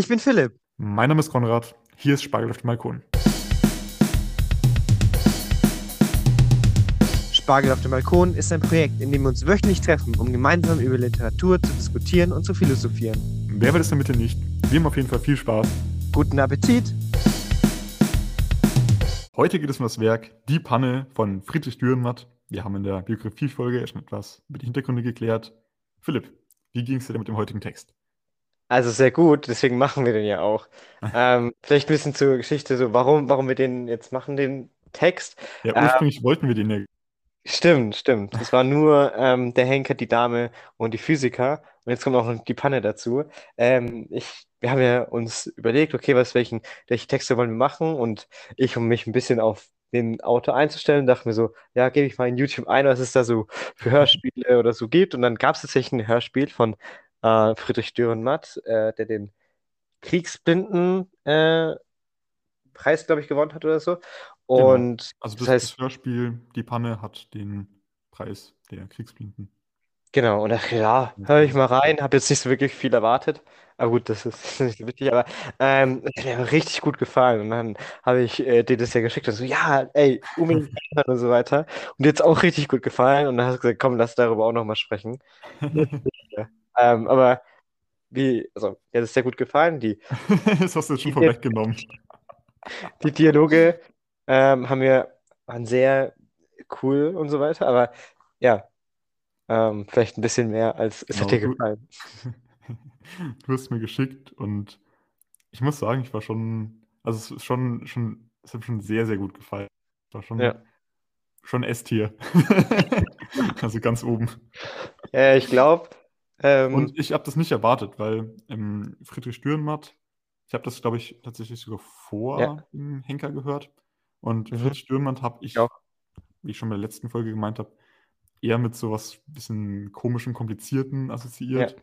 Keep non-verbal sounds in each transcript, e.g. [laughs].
Ich bin Philipp. Mein Name ist Konrad. Hier ist Spargel auf dem Balkon. Spargel auf dem Balkon ist ein Projekt, in dem wir uns wöchentlich treffen, um gemeinsam über Literatur zu diskutieren und zu philosophieren. Wer will es damit nicht? Wir haben auf jeden Fall viel Spaß. Guten Appetit! Heute geht es um das Werk Die Panne von Friedrich Dürrenmatt. Wir haben in der Biografiefolge schon etwas über die Hintergründe geklärt. Philipp, wie ging es dir denn mit dem heutigen Text? Also sehr gut, deswegen machen wir den ja auch. [laughs] ähm, vielleicht ein bisschen zur Geschichte, so warum, warum wir den jetzt machen, den Text. Ja, ursprünglich ähm, wollten wir den ja. Stimmt, stimmt. [laughs] Es war nur ähm, der Henker, die Dame und die Physiker. Und jetzt kommt auch noch die Panne dazu. Ähm, ich, wir haben ja uns überlegt, okay, was, welchen, welche Texte wollen wir machen? Und ich, um mich ein bisschen auf den Autor einzustellen, dachte mir so, ja, gebe ich mal in YouTube ein, was es da so für Hörspiele oder so gibt. Und dann gab es tatsächlich ein Hörspiel von äh, Friedrich Dürrenmatt, äh, der den Kriegsblinden äh, Preis, glaube ich, gewonnen hat oder so. Genau. Und genau. Also das, das heißt, das Hörspiel Die Panne hat den Preis der Kriegsblinden. Genau, und dachte, ja, höre ich mal rein, habe jetzt nicht so wirklich viel erwartet. Aber gut, das ist [laughs] nicht so wichtig, aber ähm, hat mir richtig gut gefallen. Und dann habe ich äh, dir das ja geschickt und so, ja, ey, unbedingt [laughs] und so weiter. Und jetzt auch richtig gut gefallen. Und dann hast du gesagt, komm, lass darüber auch nochmal sprechen. [laughs] ähm, aber wie, also, ja, das ist sehr gut gefallen. Die, [laughs] das hast du jetzt schon vorweggenommen. [laughs] Die Dialoge ähm, haben mir, waren sehr cool und so weiter, aber ja, ähm, vielleicht ein bisschen mehr als es Genau, hat dir gefallen. [laughs] du hast mir geschickt und ich muss sagen, ich war schon, also es ist schon, schon, es hat mir schon sehr, sehr gut gefallen. Es war schon, Ja. schon S-Tier. Also ganz oben. Ja, ich glaube, ähm, Und ich habe das nicht erwartet, weil ähm, Friedrich Dürrenmatt, ich habe das, glaube ich, tatsächlich sogar ja, vor dem Henker gehört. Und mhm, Friedrich Dürrenmatt habe ich ich, wie ich schon bei der letzten Folge gemeint habe, eher mit sowas bisschen komischen, komplizierten Ja, assoziiert.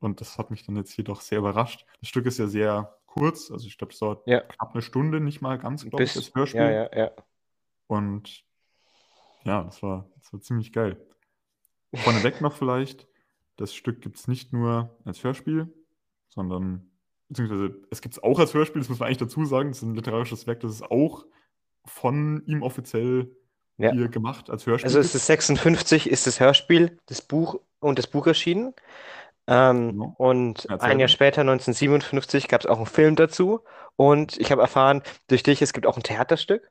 Und das hat mich dann jetzt hier doch sehr überrascht. Das Stück ist ja sehr kurz, also ich glaube, es dauert ja, knapp eine Stunde, nicht mal ganz, glaube ich, das bis, ja, Hörspiel. ja, ja. Und ja, das war, das war ziemlich geil. Vorneweg noch vielleicht, das Stück gibt es nicht nur als Hörspiel, sondern, beziehungsweise es gibt es auch als Hörspiel, das muss man eigentlich dazu sagen, das ist ein literarisches Werk, das es auch von ihm offiziell Ja. hier gemacht als Also Hörspiel es gibt. ist 56, ist das Hörspiel, das Buch und das Buch erschienen. Ähm, Genau. und Erzähl ein Jahr später, 1957, gab es auch einen Film dazu. Und ich habe erfahren durch dich, es gibt auch ein Theaterstück.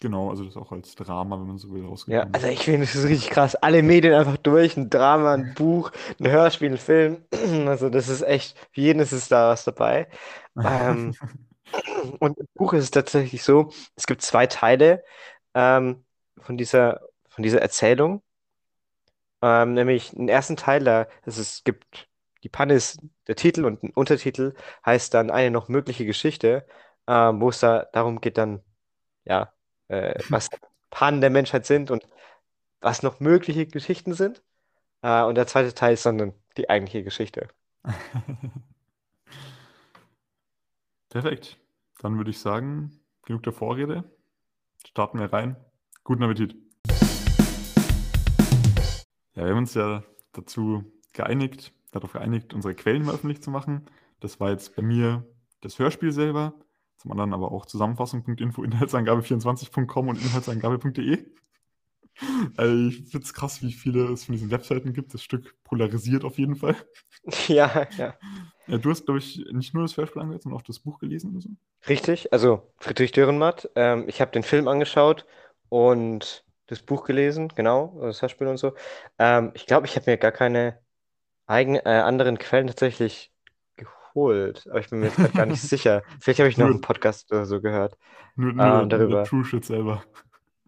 Genau, also das auch als Drama, wenn man so will, Ja, rausgekommen. also ich finde, das ist richtig krass. Alle Medien einfach durch, ein Drama, ein Buch, ein Hörspiel, ein Film. [clears throat] Also das ist echt, für jeden ist es da was dabei. Ähm, [laughs] und im Buch ist es tatsächlich so, es gibt zwei Teile ähm, von dieser, von dieser Erzählung. Ähm, nämlich den ersten Teil, da es ist, gibt, die Panne ist der Titel und ein Untertitel heißt dann eine noch mögliche Geschichte, ähm, wo es da darum geht dann, ja, äh, was Pannen der Menschheit sind und was noch mögliche Geschichten sind. Äh, und der zweite Teil ist dann die eigentliche Geschichte. [laughs] Perfekt. Dann würde ich sagen, genug der Vorrede. Starten wir rein. Guten Appetit. Ja, wir haben uns ja dazu geeinigt, darauf geeinigt, unsere Quellen mal öffentlich zu machen. Das war jetzt bei mir das Hörspiel selber, zum anderen aber auch Zusammenfassung.info, Inhaltsangabe24.com und Inhaltsangabe.de. Also ich finde es krass, wie viele es von diesen Webseiten gibt. Das Stück polarisiert auf jeden Fall. [laughs] Ja, ja. Ja, du hast, glaube ich, nicht nur das Hörspiel angehört, sondern auch das Buch gelesen oder so. Richtig, also Friedrich Dürrenmatt. Ähm, ich habe den Film angeschaut und das Buch gelesen, genau, das Hörspiel und so. Ähm, ich glaube, ich habe mir gar keine eigene, äh, anderen Quellen tatsächlich geholt, aber ich bin mir jetzt gerade gar nicht [laughs] sicher. Vielleicht habe ich noch einen Podcast oder so gehört nur, nur, ähm, nur der darüber. True Shit selber.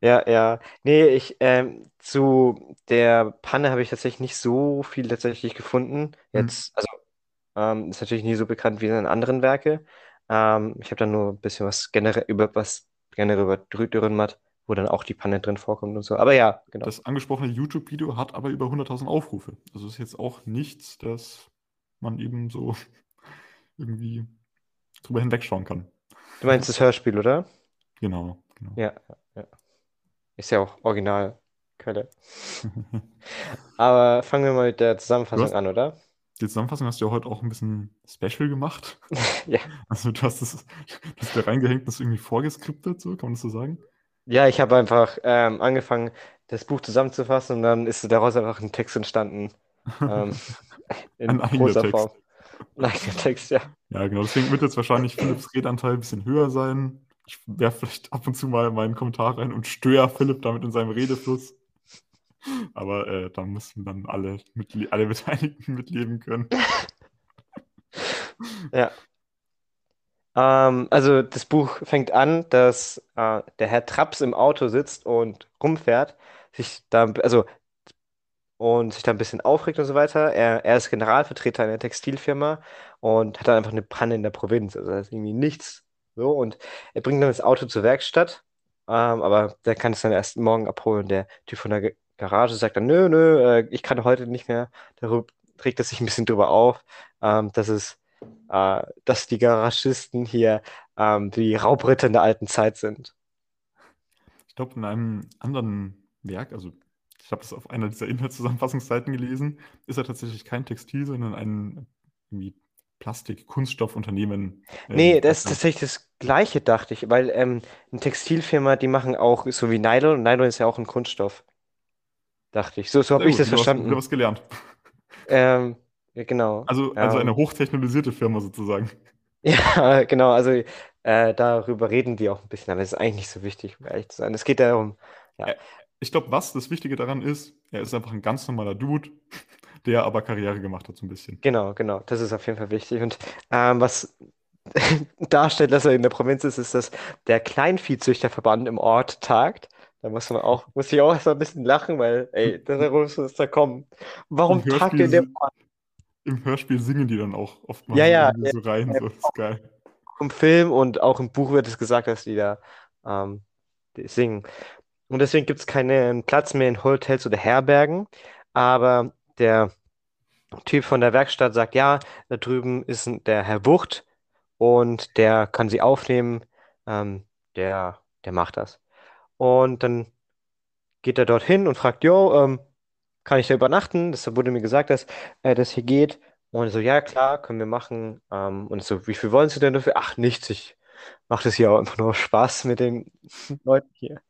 Ja, ja. Nee, ich, ähm, zu der Panne habe ich tatsächlich nicht so viel tatsächlich gefunden. Hm. Jetzt, also, ähm, ist natürlich nie so bekannt wie seine anderen Werke. Ähm, ich habe dann nur ein bisschen was generell über was generell über Dürrenmatt, wo dann auch die Panne drin vorkommt und so. Aber ja, genau. Das angesprochene YouTube-Video hat aber über 100.000 Aufrufe. Also ist jetzt auch nichts, dass man eben so irgendwie drüber hinwegschauen kann. Du meinst das Hörspiel, oder? Genau, genau. Ja, ja. Ist ja auch Originalquelle. [laughs] Aber fangen wir mal mit der Zusammenfassung hast, an, oder? die Zusammenfassung hast du ja heute auch ein bisschen special gemacht. [laughs] Ja. Also du hast das, du hast da reingehängt, das irgendwie vorgeskriptet, so, kann man das so sagen? Ja, ich habe einfach ähm, angefangen, das Buch zusammenzufassen und dann ist daraus einfach ein Text entstanden. [laughs] Ähm, in Ein großer Text. Form. [laughs] Eigener Text, ja. Ja, genau. Deswegen wird jetzt wahrscheinlich Philipps Redanteil ein bisschen höher sein. Ich werfe vielleicht ab und zu mal meinen Kommentar rein und störe Philipp damit in seinem Redefluss. Aber äh, da müssen dann alle, mitle alle Beteiligten mitleben können. Ja. Ähm, also das Buch fängt an, dass äh, der Herr Traps im Auto sitzt und rumfährt, sich da, also und sich da ein bisschen aufregt und so weiter. Er, er ist Generalvertreter einer Textilfirma und hat dann einfach eine Panne in der Provinz. Also da ist irgendwie nichts so. Und er bringt dann das Auto zur Werkstatt, ähm, aber der kann es dann erst morgen abholen. Der Typ von der Ge- Garage sagt dann, nö, nö, äh, ich kann heute nicht mehr. Darüber regt er sich ein bisschen drüber auf, ähm, dass es, äh, dass die Garagisten hier ähm, die Raubritter in der alten Zeit sind. Ich glaube, in einem anderen Werk, also ich habe das auf einer dieser Inhaltszusammenfassungsseiten gelesen, ist er tatsächlich kein Textil, sondern ein irgendwie Plastik-Kunststoffunternehmen. Nee, Ähm, das ist tatsächlich das Gleiche, dachte ich, weil ähm, eine Textilfirma, die machen auch so wie Nylon Nylon ist ja auch ein Kunststoff, dachte ich. So, so habe ich gut, das wieder was, wieder verstanden. was gelernt. Ähm, ja, genau. Also, also eine Ähm, hochtechnologisierte Firma sozusagen. [laughs] ja, genau, also äh, darüber reden die auch ein bisschen, aber es ist eigentlich nicht so wichtig, um ehrlich zu sein. Es geht darum, ja, Äh, Ich glaube, was das Wichtige daran ist, er ist einfach ein ganz normaler Dude, [laughs] der aber Karriere gemacht hat, so ein bisschen. genau, genau, das ist auf jeden Fall wichtig. Und ähm, was [laughs] darstellt, dass er in der Provinz ist, ist, dass der Kleinviehzüchterverband im Ort tagt. Da muss man auch, muss ich auch erst mal ein bisschen lachen, weil, ey, [laughs] da muss es da kommen. Warum tagt ihr in dem Ort? im Hörspiel singen die dann auch oftmals Ja, so ja, irgendwie so rein, so, das ist geil. im Film und auch im Buch wird es gesagt, dass die da ähm, singen. Und deswegen gibt es keinen Platz mehr in Hotels oder Herbergen. Aber der Typ von der Werkstatt sagt, ja, da drüben ist der Herr Wucht und der kann sie aufnehmen. Ähm, der, der macht das. Und dann geht er dorthin und fragt, jo, ähm, kann ich da übernachten? Das wurde mir gesagt, dass äh, das hier geht. Und so, ja, klar, können wir machen. Ähm, und so, wie viel wollen Sie denn dafür? Ach, nichts, ich mache das hier auch einfach nur Spaß mit den [laughs] Leuten hier.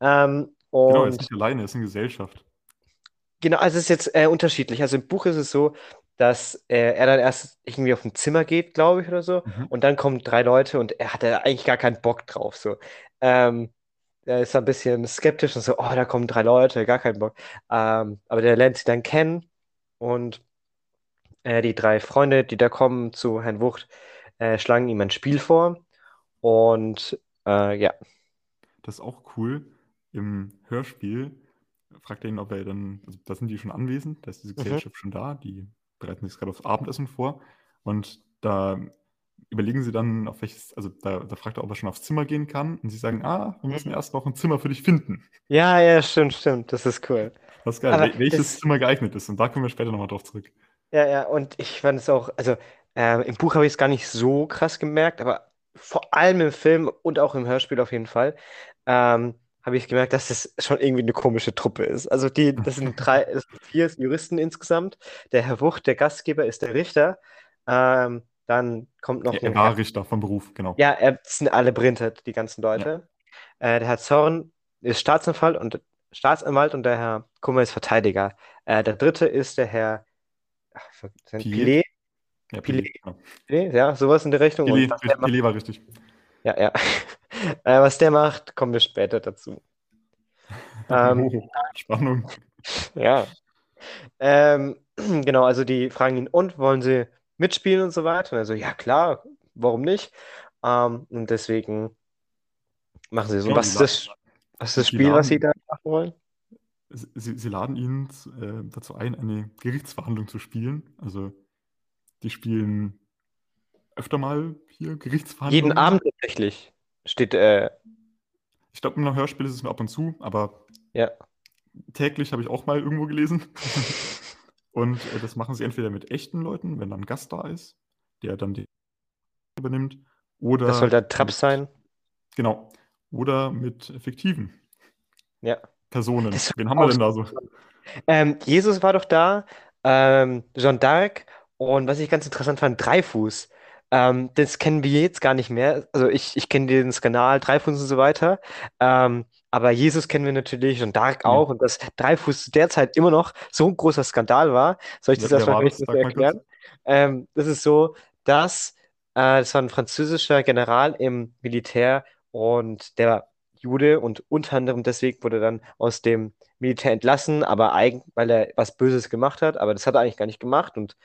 Ähm, Genau, er ist nicht alleine, er ist in Gesellschaft. genau, also es ist jetzt äh, unterschiedlich. Also im Buch ist es so, dass äh, er dann erst irgendwie auf ein Zimmer geht, glaube ich, oder so. Mhm. Und dann kommen drei Leute und er hat da eigentlich gar keinen Bock drauf. So. Ähm, er ist ein bisschen skeptisch und so, oh, da kommen drei Leute, gar keinen Bock. Ähm, aber der lernt sie dann kennen und äh, die drei Freunde, die da kommen zu Herrn Wucht, äh, schlagen ihm ein Spiel vor. Und äh, ja, Das ist auch cool. Im Hörspiel fragt er ihn, ob er dann, also da sind die schon anwesend, da ist diese mhm. Gesellschaft schon da, die bereiten sich gerade aufs Abendessen vor und da überlegen sie dann, auf welches, also da, da fragt er, ob er schon aufs Zimmer gehen kann und sie sagen, ah, wir müssen erst noch ein Zimmer für dich finden. Ja, ja, stimmt, stimmt, das ist cool. Das ist geil, Aber wel welches es, Zimmer geeignet ist und da kommen wir später nochmal drauf zurück. ja, ja, und ich fand es auch, also ähm, im Buch habe ich es gar nicht so krass gemerkt, aber vor allem im Film und auch im Hörspiel auf jeden Fall, ähm, habe ich gemerkt, dass das schon irgendwie eine komische Truppe ist. Also die, das sind [laughs] drei, das sind vier Juristen insgesamt. Der Herr Wucht, der Gastgeber, ist der Richter. Ähm, dann kommt noch Er, er war Herr, Richter vom Beruf, genau. ja, er sind alle Brintet, die ganzen Ja. Leute. Äh, der Herr Zorn ist Staatsanwalt und Staatsanwalt und der Herr Kummer ist Verteidiger. Äh, der dritte ist der Herr ach, Pilet? Pilet, Ja, Pilet, Pilet, genau. Ja, sowas in der Richtung. Pilet, Pilet war richtig. Ja, ja. [laughs] Äh, was der macht, kommen wir später dazu. [laughs] Ähm, Spannung. ja. Ähm, [clears throat] genau, also die fragen ihn, und wollen sie mitspielen und so weiter? Und er so, ja klar, warum nicht? Ähm, und deswegen machen sie so. Was ist das, was ist das Spiel, was sie laden, da machen wollen? sie, sie laden ihn äh, dazu ein, eine Gerichtsverhandlung zu spielen. Also die spielen öfter mal hier Jeden Gerichtsverhandlungen. Abend tatsächlich steht, äh, Ich glaube, im Hörspiel ist es nur ab und zu, aber ja. täglich habe ich auch mal irgendwo gelesen. [laughs] Und äh, das machen sie entweder mit echten Leuten, wenn dann ein Gast da ist, der dann die übernimmt, Das soll oder der Trapp mit, sein. genau, oder mit fiktiven Ja. Personen. Wen haben wir denn da so? Ähm, Jesus war doch da. ähm, Jeanne d'Arc und was ich ganz interessant fand, Dreifuß. Ähm, das kennen wir jetzt gar nicht mehr. Also ich, ich kenne den Skandal, Dreifuß und so weiter. Ähm, aber Jesus kennen wir natürlich und Dark Ja. auch. Und dass Dreifuß zu der Zeit immer noch so ein großer Skandal war, soll ich das wer erstmal das? erklären? Ähm, das ist so, dass äh, das war ein französischer General im Militär und der war Jude und unter anderem deswegen wurde er dann aus dem Militär entlassen, aber eigentlich, weil er was Böses gemacht hat, aber das hat er eigentlich gar nicht gemacht und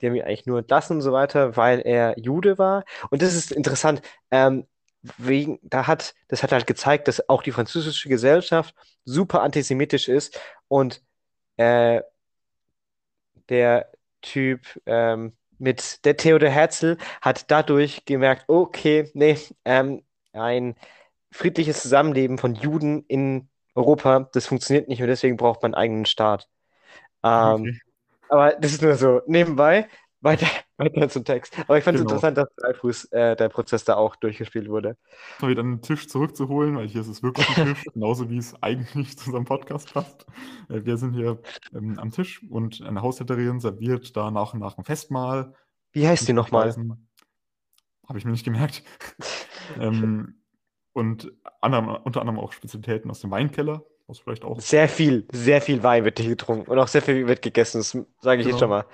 die haben ihn eigentlich nur entlassen und so weiter, weil er Jude war. Und das ist interessant, ähm, wegen, da hat, das hat halt gezeigt, dass auch die französische Gesellschaft super antisemitisch ist und äh, der Typ ähm, mit der Theodor Herzl hat dadurch gemerkt, okay, nee, ähm, ein friedliches Zusammenleben von Juden in Europa, das funktioniert nicht und deswegen braucht man einen eigenen Staat. Ähm, Okay. Aber das ist nur so nebenbei. Weiter, [laughs] weiter zum Text. Aber ich fand es Genau. interessant, dass Dreifuß äh, der Prozess da auch durchgespielt wurde. mal wieder einen Tisch zurückzuholen, weil hier ist es wirklich ein Tisch, [laughs] genauso wie es eigentlich zu unserem Podcast passt. Äh, Wir sind hier ähm, am Tisch und eine Haushälterin serviert da nach und nach ein Festmahl. Wie heißt die nochmal? Habe ich mir nicht gemerkt. [laughs] ähm, und anderem, unter anderem auch Spezialitäten aus dem Weinkeller, was vielleicht auch. Sehr viel, sehr viel Wein wird hier getrunken und auch sehr viel wird gegessen, das sage ich jetzt Genau. schon mal.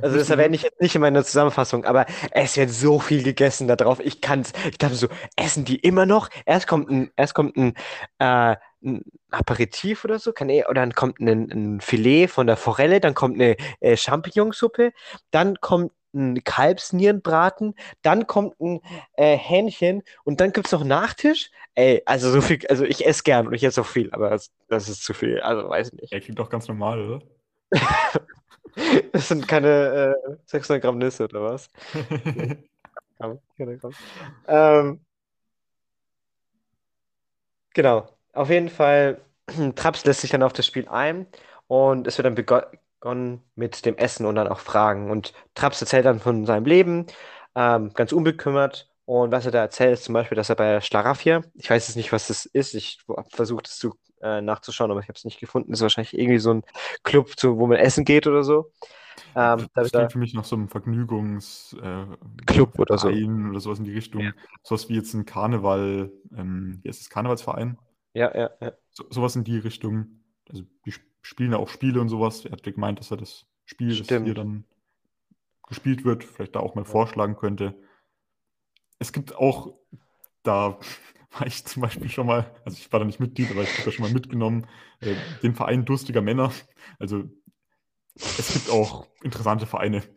Also das erwähne ich jetzt nicht in meiner Zusammenfassung, aber es wird so viel gegessen da drauf. Ich kann es, ich dachte so, essen die immer noch? Erst kommt ein, erst kommt ein, äh, ein Aperitif oder so, kann eh, oder dann kommt ein, ein Filet von der Forelle, dann kommt eine äh, Champignonsuppe, dann kommt ein Kalbsnierenbraten, dann kommt ein äh, Hähnchen und dann gibt es noch einen Nachtisch. Ey, also so viel, also ich esse gern und ich esse auch viel, aber das, das ist zu viel, also weiß ich nicht. Er klingt doch ganz normal, oder? [laughs] Das sind keine äh, 600 Gramm Nüsse oder was? [laughs] Gramm, keine Gramm. Ähm, genau. Auf jeden Fall, [clears throat] Traps lässt sich dann auf das Spiel ein und es wird dann bego- begonnen mit dem Essen und dann auch Fragen. Und Traps erzählt dann von seinem Leben, ähm, ganz unbekümmert. Und was er da erzählt, ist zum Beispiel, dass er bei Schlaraffia, ich weiß jetzt nicht, was das ist, ich habe versucht, es zu, äh, nachzuschauen, aber ich habe es nicht gefunden. Das ist wahrscheinlich irgendwie so ein Club, so, wo man essen geht oder so. Ähm, da das klingt für mich nach so einem Vergnügungs äh, oder so. Oder sowas in die Richtung. Ja. Sowas wie jetzt ein Karneval, ähm, wie heißt das, Karnevalsverein? ja, ja, ja. So, sowas in die Richtung. Also die sp- spielen ja auch Spiele und sowas. Er hat ja gemeint, dass er das Spiel, das Stimmt. hier dann gespielt wird, vielleicht da auch mal vorschlagen könnte. Es gibt auch, da [laughs] war ich zum Beispiel schon mal, also ich war da nicht Mitglied, aber ich habe da schon mal mitgenommen, äh, den Verein Durstiger Männer. Also es gibt auch interessante Vereine. [laughs]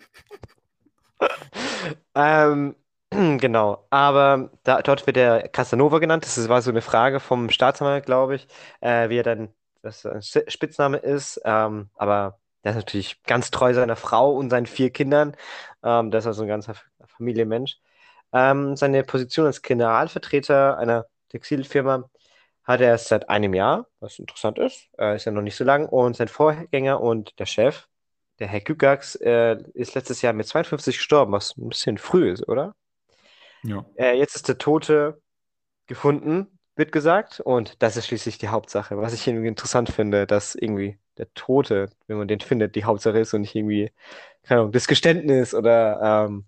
Ähm, [clears throat] genau, aber da, dort wird er Casanova genannt. Das war so eine Frage vom Staatsanwalt, glaube ich, äh, wie er dann das Spitzname ist. Ähm, aber der ist natürlich ganz treu seiner Frau und seinen vier Kindern. Ähm, der ist also ein ganzer Familienmensch. Ähm, seine Position als Generalvertreter einer Textilfirma hat er erst seit einem Jahr, was interessant ist. Äh, ist ja noch nicht so lang. Und sein Vorgänger und der Chef, der Herr Gygax, äh, ist letztes Jahr mit 52 gestorben, was ein bisschen früh ist, oder? Ja. Äh, jetzt ist der Tote gefunden, wird gesagt. Und das ist schließlich die Hauptsache. Was ich irgendwie interessant finde, dass irgendwie der Tote, wenn man den findet, die Hauptsache ist und nicht irgendwie, keine Ahnung, das Geständnis oder ähm,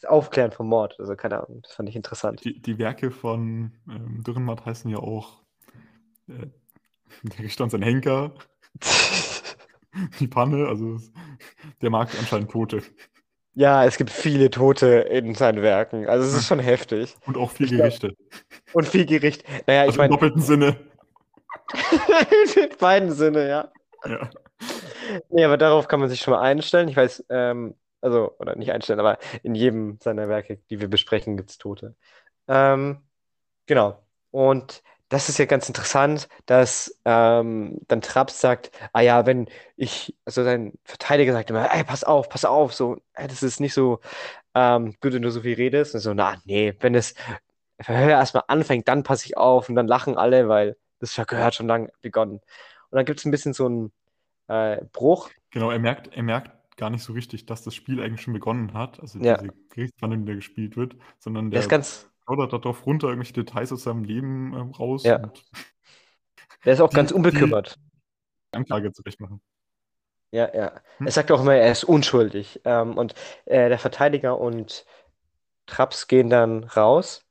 das Aufklären vom Mord. Also keine Ahnung, das fand ich interessant. Die, die Werke von ähm, Dürrenmatt heißen ja auch äh, der Richter und sein Henker, [laughs] die Panne, also der mag anscheinend Tote. Ja, es gibt viele Tote in seinen Werken. Also es ist schon heftig. Und auch viel Ich Gerichte. Und viel Gericht. Naja, ich Also im meine, doppelten Sinne. [laughs] in beiden Sinne, ja. Ja. Nee, aber darauf kann man sich schon mal einstellen. Ich weiß, ähm, also, oder nicht einstellen, aber in jedem seiner Werke, die wir besprechen, gibt es Tote. Ähm, genau. Und das ist ja ganz interessant, dass ähm, dann Traps sagt, ah ja, wenn ich, also sein Verteidiger sagt immer, ey, pass auf, pass auf, so, ey, das ist nicht so ähm, gut, wenn du so viel redest. Und so, na, nee, wenn das Verhör erstmal anfängt, dann passe ich auf und dann lachen alle, weil das Verhör hat schon lange begonnen. Und dann gibt es ein bisschen so einen äh, Bruch. Genau, er merkt, er merkt gar nicht so richtig, dass das Spiel eigentlich schon begonnen hat. Also Ja. diese Gerichtsverhandlung, die da gespielt wird, sondern Der plaudert darauf runter, irgendwelche Details aus seinem Leben ähm, raus Ja. [laughs] der ist auch Die- ganz unbekümmert. Anklage zurecht machen. Ja, ja. Er Hm? sagt auch immer, er ist unschuldig. Ähm, und äh, der Verteidiger und Traps gehen dann raus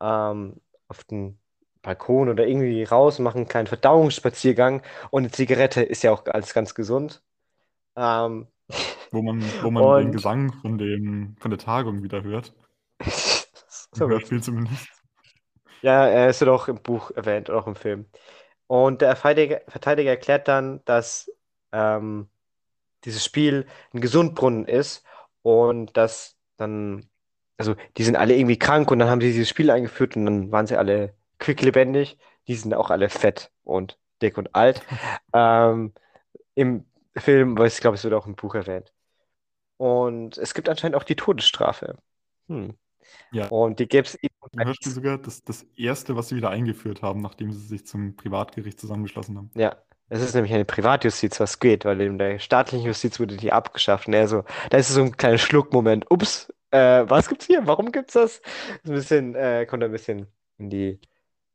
ähm, auf den Balkon oder irgendwie raus, machen einen kleinen Verdauungsspaziergang und eine Zigarette ist ja auch alles ganz gesund. Ähm, [laughs] Wo man, wo man den Gesang von dem, von der Tagung wieder hört. So Hörspiel witzig. zumindest. Ja, er ist ja auch im Buch erwähnt oder auch im Film. Und der Verteidiger, Verteidiger erklärt dann, dass ähm, dieses Spiel ein Gesundbrunnen ist und dass dann, also die sind alle irgendwie krank und dann haben sie dieses Spiel eingeführt und dann waren sie alle quicklebendig. Die sind auch alle fett und dick und alt. [laughs] Ähm, im Film, aber ich glaube, es wird auch im Buch erwähnt. Und es gibt anscheinend auch die Todesstrafe. Hm. Ja, Und die gäbe es eben im Hörspiel sogar das, das erste, was sie wieder eingeführt haben, nachdem sie sich zum Privatgericht zusammengeschlossen haben. Ja, es ist nämlich eine Privatjustiz, was geht, weil in der staatlichen Justiz wurde die abgeschafft. Und er so, da ist so ein kleiner Schluckmoment. Ups, äh, was gibt's hier? Warum gibt's das? Ist ein bisschen, äh, kommt ein bisschen in die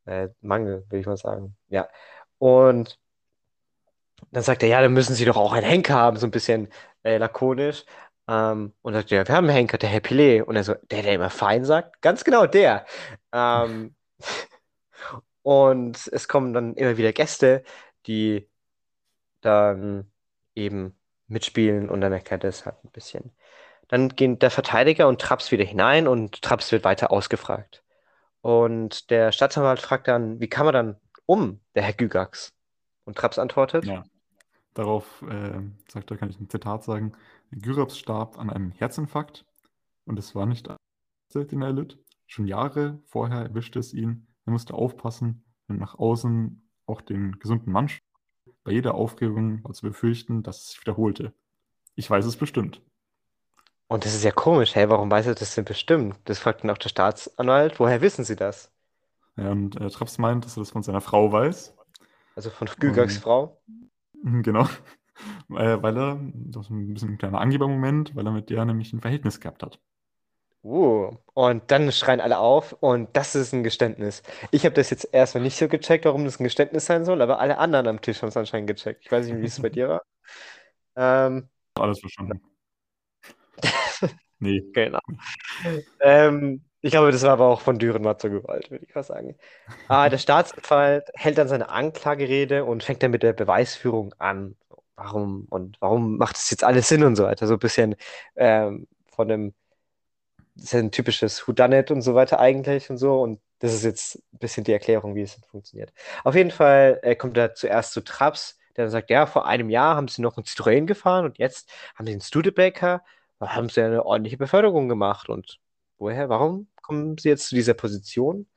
äh, Mangel, will ich mal sagen. Ja. Und dann sagt er, ja, dann müssen Sie doch auch einen Henker haben, so ein bisschen äh, lakonisch. Ähm, und sagt, ja, wir haben einen Henker, der Herr Pilet. Und er so, der, der immer fein sagt? Ganz genau, der. Ähm, [laughs] und es kommen dann immer wieder Gäste, die dann eben mitspielen und dann erklärt er es halt ein bisschen. Dann gehen der Verteidiger und Traps wieder hinein und Traps wird weiter ausgefragt. Und der Staatsanwalt fragt dann, wie kam er dann um, der Herr Gygax? Und Traps antwortet, Ja, darauf äh, sagt er, kann ich ein Zitat sagen. Gyrops starb an einem Herzinfarkt und es war nicht den er erlitt. Schon Jahre vorher erwischte es ihn. Er musste aufpassen und nach außen auch den gesunden Mann. Bei jeder Aufregung war zu befürchten, dass es sich wiederholte. Ich weiß es bestimmt. und das ist ja komisch, hey, warum weiß er das denn bestimmt? Das fragt dann auch der Staatsanwalt, woher wissen Sie das? Ja, und äh, Traps meint, dass er das von seiner Frau weiß. Also von Gygax Frau? Genau, äh, weil er, das ist ein bisschen ein kleiner Angebermoment, weil er mit der nämlich ein Verhältnis gehabt hat. Uh, und dann schreien alle auf und das ist ein Geständnis. Ich habe das jetzt erstmal nicht so gecheckt, warum das ein Geständnis sein soll, aber alle anderen am Tisch haben es anscheinend gecheckt. Ich weiß nicht, wie es bei dir war. [laughs] Ähm, Alles verstanden. [laughs] Nee, genau. Ähm, ich glaube, das war aber auch von Dürrenmatt so gewollt, würde ich mal sagen. Ah, der [laughs] Staatsanwalt hält dann seine Anklagerede und fängt dann mit der Beweisführung an. Warum und warum macht das jetzt alles Sinn und so weiter? So ein bisschen ähm, von dem, das ist ja ein typisches Whodunit und so weiter eigentlich und so. Und das ist jetzt ein bisschen die Erklärung, wie es funktioniert. Auf jeden Fall äh, kommt er zuerst zu Traps, der dann sagt, ja, vor einem Jahr haben sie noch einen Citroën gefahren und jetzt haben sie einen Studebaker, haben sie eine ordentliche Beförderung gemacht. Und woher, warum kommen sie jetzt zu dieser Position?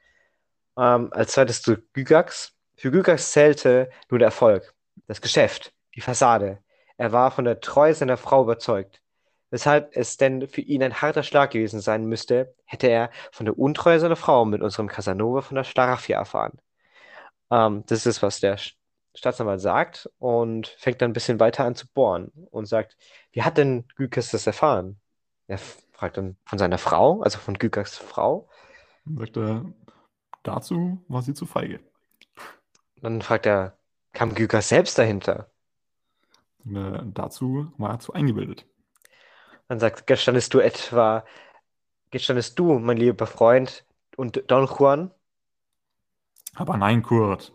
Ähm, als zweites zu Gygax. Für Gygax zählte nur der Erfolg, das Geschäft, die Fassade. Er war von der Treue seiner Frau überzeugt. Weshalb es denn für ihn ein harter Schlag gewesen sein müsste, hätte er von der Untreue seiner Frau mit unserem Casanova von der Schlaraffia erfahren. Ähm, das ist, was der Staatsanwalt sagt und fängt dann ein bisschen weiter an zu bohren und sagt, wie hat denn Gygax das erfahren? Er fragt dann von seiner Frau, also von Gygax Frau. dann sagt er, dazu war sie zu feige. Dann fragt er, kam Gygax selbst dahinter? Äh, dazu war er zu eingebildet. Dann sagt, gestandest du etwa, gestandest du, mein lieber Freund, und Don Juan? Aber nein, Kurt.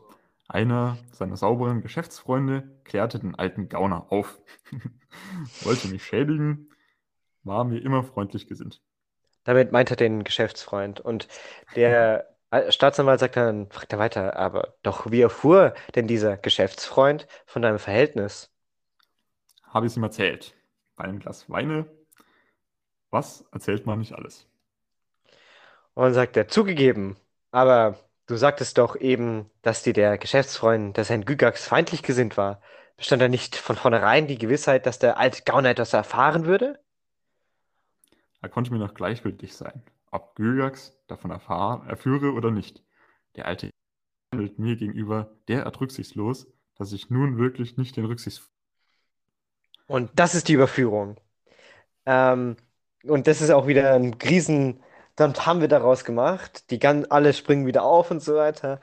Einer seiner sauberen Geschäftsfreunde klärte den alten Gauner auf. [laughs] Wollte mich schädigen, war mir immer freundlich gesinnt. Damit meint er den Geschäftsfreund. Und der [laughs] Staatsanwalt sagt dann, fragt er weiter, aber doch, wie erfuhr denn dieser Geschäftsfreund von deinem Verhältnis? Habe ich es ihm erzählt. Bei einem Glas Weine. Was erzählt man nicht alles? Und sagt er, zugegeben, aber du sagtest doch eben, dass dir der Geschäftsfreund, dass Herrn Gygax feindlich gesinnt war. Bestand da nicht von vornherein die Gewissheit, dass der alte Gauner etwas erfahren würde? Er konnte mir noch gleichgültig sein, ob Gygax davon erfahr, erführe oder nicht. Der alte handelt mir gegenüber derart rücksichtslos, dass ich nun wirklich nicht den Rücksichts... Und das ist die Überführung. Ähm, und das ist auch wieder ein Riesen, dann haben wir daraus gemacht. Die gan alle springen wieder auf und so weiter.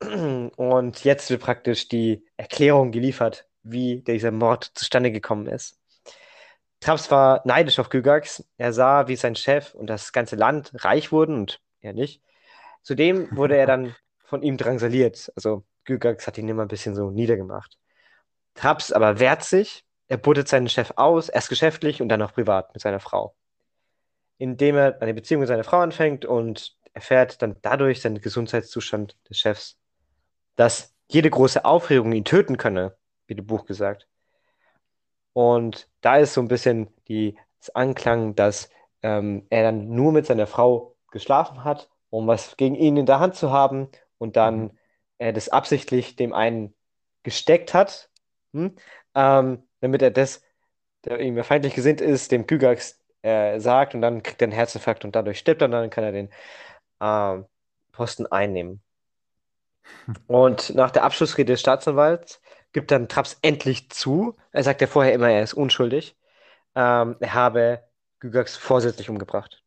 Und jetzt wird praktisch die Erklärung geliefert, wie dieser Mord zustande gekommen ist. Traps war neidisch auf Gygax. Er sah, wie sein Chef und das ganze Land reich wurden und er nicht. Zudem wurde er dann [laughs] von ihm drangsaliert. Also Gygax hat ihn immer ein bisschen so niedergemacht. Traps aber wehrt sich. Er bootet seinen Chef aus, erst geschäftlich und dann auch privat mit seiner Frau. Indem er eine Beziehung mit seiner Frau anfängt und erfährt dann dadurch seinen Gesundheitszustand des Chefs, dass jede große Aufregung ihn töten könne, wie das Buch gesagt. Und da ist so ein bisschen die, das Anklang, dass ähm, er dann nur mit seiner Frau geschlafen hat, um was gegen ihn in der Hand zu haben und dann mhm. er das absichtlich dem einen gesteckt hat, hm, ähm, damit er das, der ihm feindlich gesinnt ist, dem Gygax äh, sagt und dann kriegt er einen Herzinfarkt und dadurch stirbt er und dann kann er den äh, Posten einnehmen. Und nach der Abschlussrede des Staatsanwalts gibt dann Traps endlich zu. Er sagt ja vorher immer, er ist unschuldig. Ähm, er habe Gygax vorsätzlich umgebracht.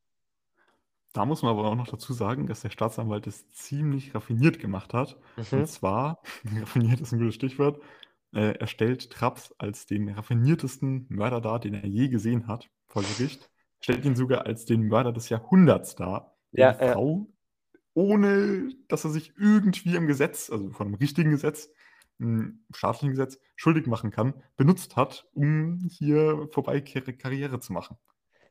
Da muss man aber auch noch dazu sagen, dass der Staatsanwalt es ziemlich raffiniert gemacht hat. Mhm. Und zwar, [laughs] raffiniert ist ein gutes Stichwort, äh, er stellt Traps als den raffiniertesten Mörder dar, den er je gesehen hat, vor Gericht. Stellt ihn sogar als den Mörder des Jahrhunderts dar, ja, die Frau, ohne dass er sich irgendwie im Gesetz, also von einem richtigen Gesetz, staatlichen Gesetz, schuldig machen kann, benutzt hat, um hier vorbei Karriere zu machen.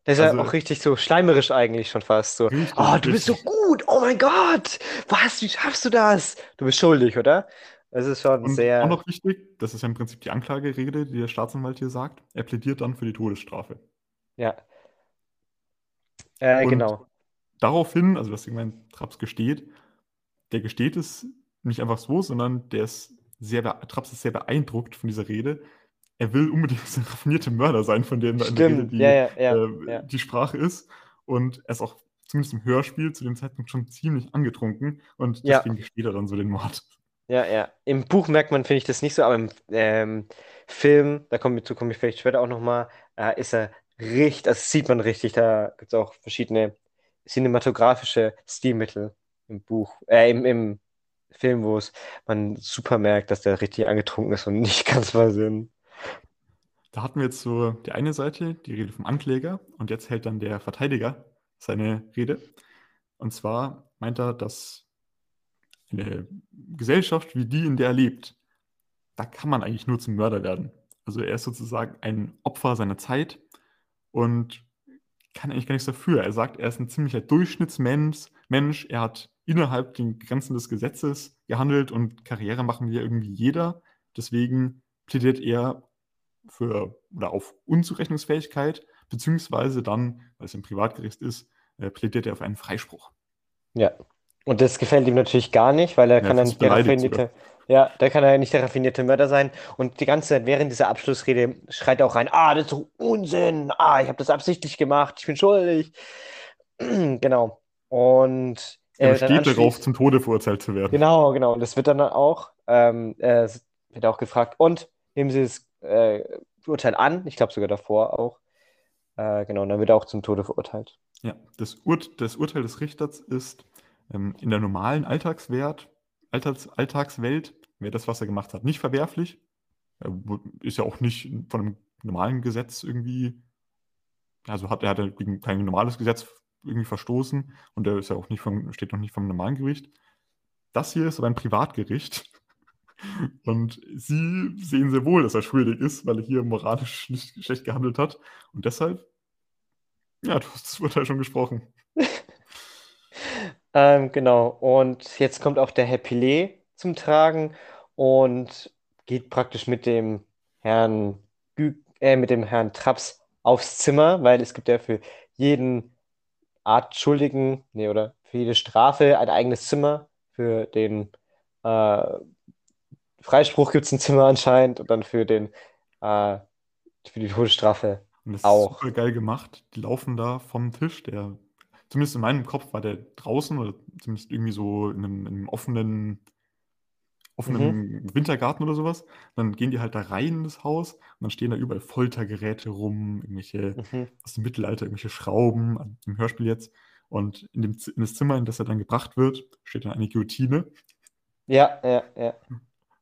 Das ist also, ja auch richtig so schleimerisch eigentlich schon fast so. Richtig, oh, du bist so gut. Oh mein Gott. Was? Wie schaffst du das? Du bist schuldig, oder? Das ist schon und sehr. Auch noch wichtig, das ist ja im Prinzip die Anklagerede, die der Staatsanwalt hier sagt. Er plädiert dann für die Todesstrafe. Ja. Äh, genau. Daraufhin, also dass irgendwann Traps gesteht, der gesteht es nicht einfach so, sondern der ist sehr, Traps ist sehr beeindruckt von dieser Rede. Er will unbedingt [laughs] der raffinierte Mörder sein, von dem da in der Rede die, ja, ja, äh, die Sprache ist. Und er ist auch zumindest im Hörspiel zu dem Zeitpunkt schon ziemlich angetrunken und deswegen gesteht er dann so den Mord. Ja, ja. Im Buch merkt man, finde ich das nicht so, aber im ähm, Film, da komme komm ich vielleicht später auch nochmal, äh, ist er richtig, das sieht man richtig, da gibt es auch verschiedene cinematografische Stilmittel im Buch, äh, im, im Film, wo es man super merkt, dass der richtig angetrunken ist und [laughs] nicht ganz versinn. Da hatten wir jetzt so die eine Seite, die Rede vom Ankläger, und jetzt hält dann der Verteidiger seine Rede. Und zwar meint er, dass eine Gesellschaft wie die, in der er lebt, da kann man eigentlich nur zum Mörder werden. Also er ist sozusagen ein Opfer seiner Zeit und kann eigentlich gar nichts dafür. Er sagt, er ist ein ziemlicher Durchschnittsmensch. Mensch. Er hat innerhalb den Grenzen des Gesetzes gehandelt und Karriere machen wir irgendwie jeder. Deswegen plädiert er für oder auf Unzurechnungsfähigkeit, beziehungsweise dann, weil es im Privatgericht ist, äh, plädiert er auf einen Freispruch. Ja, und das gefällt ihm natürlich gar nicht, weil er ja, kann dann nicht der raffinierte, ja, da kann er nicht der raffinierte Mörder sein. Und die ganze Zeit während dieser Abschlussrede schreit er auch rein, ah, das ist so Unsinn, ah, ich habe das absichtlich gemacht, ich bin schuldig. [clears throat] genau. Und er äh, steht darauf, zum Tode verurteilt zu werden. Genau, genau. Und das wird dann auch, ähm, äh, wird auch gefragt, und nehmen Sie das äh, Urteil an, ich glaube sogar davor auch. Äh, genau, und dann wird er auch zum Tode verurteilt. Ja, das, Ur das Urteil des Richters ist, ähm, in der normalen Alltagswert, Alltags, Alltagswelt wäre das, was er gemacht hat, nicht verwerflich. Er ist ja auch nicht von einem normalen Gesetz irgendwie, also hat er hat gegen kein normales Gesetz irgendwie verstoßen und er ist ja auch nicht vom, steht noch nicht vom normalen Gericht. Das hier ist aber ein Privatgericht. [laughs] Und sie sehen sehr wohl, dass er schuldig ist, weil er hier moralisch nicht schlecht gehandelt hat. Und deshalb, ja, du hast das Urteil schon gesprochen. [laughs] Ähm, genau. Und jetzt kommt auch der Herr Pilet zum Tragen und geht praktisch mit dem Herrn, Gü äh, mit dem Herrn Traps aufs Zimmer, weil es gibt ja für jeden Art Schuldigen, nee, oder für jede Strafe ein eigenes Zimmer. Für den äh, Freispruch gibt es ein Zimmer anscheinend und dann für den äh, für die Todesstrafe und das auch. ist super geil gemacht. Die laufen da vom Tisch, der zumindest in meinem Kopf war der draußen oder zumindest irgendwie so in einem, in einem offenen, offenen mhm. Wintergarten oder sowas. Dann gehen die halt da rein in das Haus und dann stehen da überall Foltergeräte rum, irgendwelche mhm. aus dem Mittelalter, irgendwelche Schrauben, im Hörspiel jetzt. Und in, dem, in das Zimmer, in das er dann gebracht wird, steht dann eine Guillotine. Ja, ja, ja.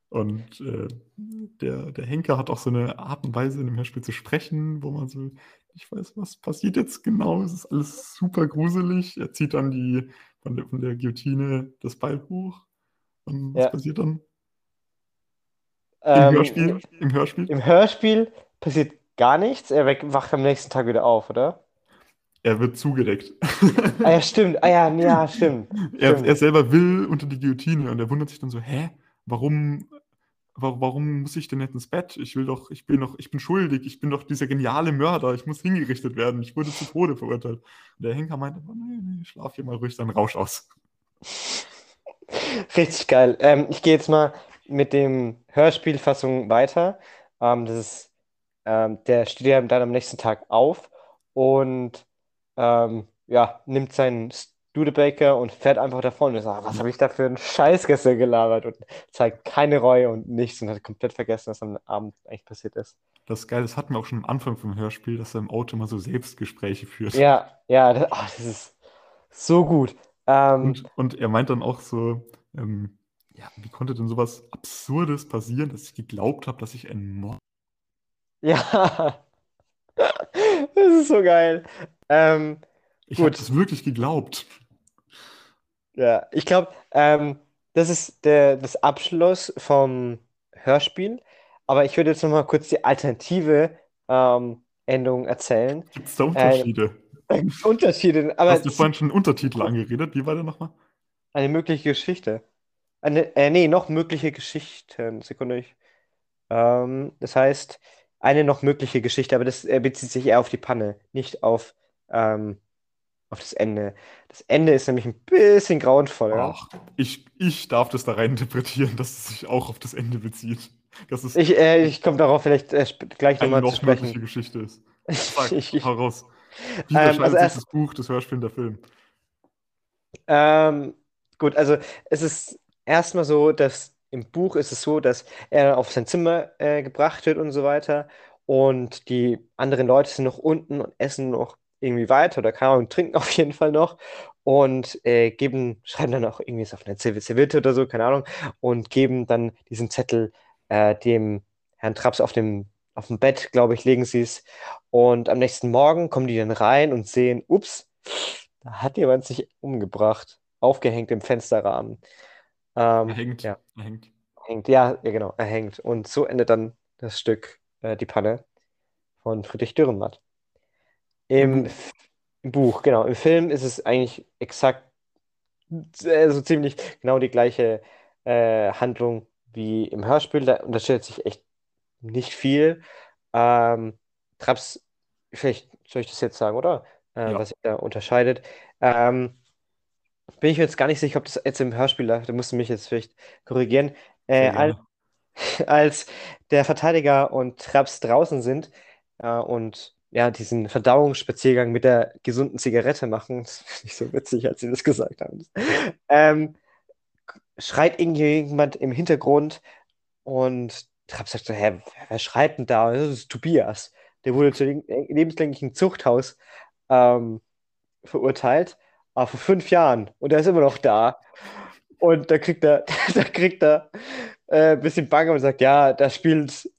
Und äh, der, der Henker hat auch so eine Art und Weise in dem Hörspiel zu sprechen, wo man so, ich weiß, was passiert jetzt genau. Es ist alles super gruselig. Er zieht dann die von der, von der Guillotine das Beil hoch. Und was Ja. passiert dann? Im Ähm, Hörspiel? Im Hörspiel? Im Hörspiel passiert gar nichts. Er wacht am nächsten Tag wieder auf, oder? Er wird zugedeckt. Ah ja, stimmt. Ah ja, ja, stimmt. [laughs] Er, Stimmt. er selber will unter die Guillotine und er wundert sich dann so, hä, warum, wa- warum muss ich denn nicht ins Bett? Ich will doch, ich bin doch, ich bin schuldig, ich bin doch dieser geniale Mörder, ich muss hingerichtet werden, ich wurde zu Tode verurteilt. Und der Henker meinte, oh, nee, nee, schlaf hier mal ruhig deinen Rausch aus. Richtig geil. Ähm, ich gehe jetzt mal mit dem Hörspielfassung weiter. Ähm, das ist, ähm, der steht ja dann am nächsten Tag auf und ähm, ja, nimmt seinen Studebaker und fährt einfach davon und sagt, was habe ich da für einen Scheiß gestern gelabert und zeigt keine Reue und nichts und hat komplett vergessen, was am Abend eigentlich passiert ist. Das ist geil, das hatten wir auch schon am Anfang vom Hörspiel, dass er im Auto immer so Selbstgespräche führt. Ja, ja, das, ah, das ist so gut. Ähm, Und, und er meint dann auch so, ähm, ja, wie konnte denn sowas Absurdes passieren, dass ich geglaubt habe, dass ich ein Mord. [laughs] ja, das ist so geil. Ähm, Ich habe das wirklich geglaubt. Ja, ich glaube, ähm, das ist der, das Abschluss vom Hörspiel. Aber ich würde jetzt noch mal kurz die alternative ähm, Endung erzählen. Gibt es da Unterschiede? Da gibt's [laughs] Unterschiede, aber Hast du es vorhin schon einen Untertitel angeredet? Wie war der nochmal? Eine mögliche Geschichte. Eine, äh, nee, noch mögliche Geschichten. Sekunde. Ich, ähm, das heißt, eine noch mögliche Geschichte, aber das äh, bezieht sich eher auf die Panne, nicht auf, ähm, auf das Ende. Das Ende ist nämlich ein bisschen grauenvoller. Ach, ich, ich darf das da rein interpretieren, dass es sich auch auf das Ende bezieht. Dass es Ich, äh, ich komme darauf vielleicht äh, gleich nochmal zu noch mögliche sprechen. Geschichte ist. Sag, [laughs] Ich, ich, hau raus. Wie Ähm, also erst- das Buch, das Hörspiel und der Film? ähm, gut, also es ist erstmal so, dass im Buch ist es so, dass er auf sein Zimmer äh, gebracht wird und so weiter und die anderen Leute sind noch unten und essen noch irgendwie weiter oder keine Ahnung, [laughs] trinken auf jeden Fall noch und äh, geben, schreiben dann auch irgendwie so auf eine Serv- Serviette oder so, keine Ahnung, und geben dann diesen Zettel äh, dem Herrn Traps auf dem, auf dem Bett, glaube ich, legen sie es. Und am nächsten Morgen kommen die dann rein und sehen, ups, da hat jemand sich umgebracht, aufgehängt im Fensterrahmen. Ähm, Er hängt. ja, hängt. hängt, ja, ja, genau, er hängt. Und so endet dann das Stück, äh, die Panne von Friedrich Dürrenmatt. Im, Buch. Im Buch, genau. Im Film ist es eigentlich exakt äh, so ziemlich genau die gleiche äh, Handlung wie im Hörspiel. Da unterscheidet sich echt nicht viel. Ähm, Traps, vielleicht soll ich das jetzt sagen, oder? Äh, Ja. was sich da unterscheidet. Ähm, bin ich mir jetzt gar nicht sicher, ob das jetzt im Hörspiel läuft. Da musst du mich jetzt vielleicht korrigieren. Äh, Sehr al- gerne. [laughs] als der Verteidiger und Traps draußen sind äh, und ja, diesen Verdauungsspaziergang mit der gesunden Zigarette machen, [laughs] das finde ich so witzig, als sie das gesagt haben. Ähm, schreit irgendjemand im Hintergrund und Traps sagt so, hä, wer, schreit denn da? Das ist Tobias. Der wurde zu leb- lebenslänglichen Zuchthaus ähm, verurteilt, aber vor fünf Jahren und er ist immer noch da. Und da kriegt er, [laughs] da kriegt er äh, ein bisschen Bange und sagt, ja, da spielt,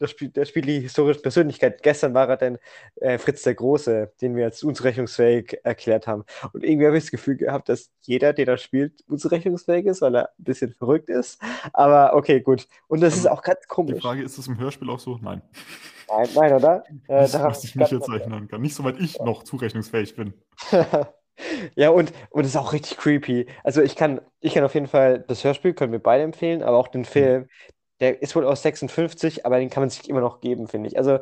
das spielt, da spielt die historische Persönlichkeit. Gestern war er dann äh, Fritz der Große, den wir als unzurechnungsfähig erklärt haben. Und irgendwie habe ich das Gefühl gehabt, dass jeder, der da spielt, unzurechnungsfähig ist, weil er ein bisschen verrückt ist. Aber okay, gut. Und das ist Also, auch ganz Die komisch. Frage, ist das im Hörspiel auch so? Nein. Nein, nein, oder? Äh, Nicht, daran was ich mich jetzt erinnern kann. Nicht soweit ich noch zurechnungsfähig bin. [laughs] Ja, und, und es ist auch richtig creepy. Also ich kann, ich kann auf jeden Fall das Hörspiel, können wir beide empfehlen, aber auch den Film. Der ist wohl aus 56, aber den kann man sich immer noch geben, finde ich. Also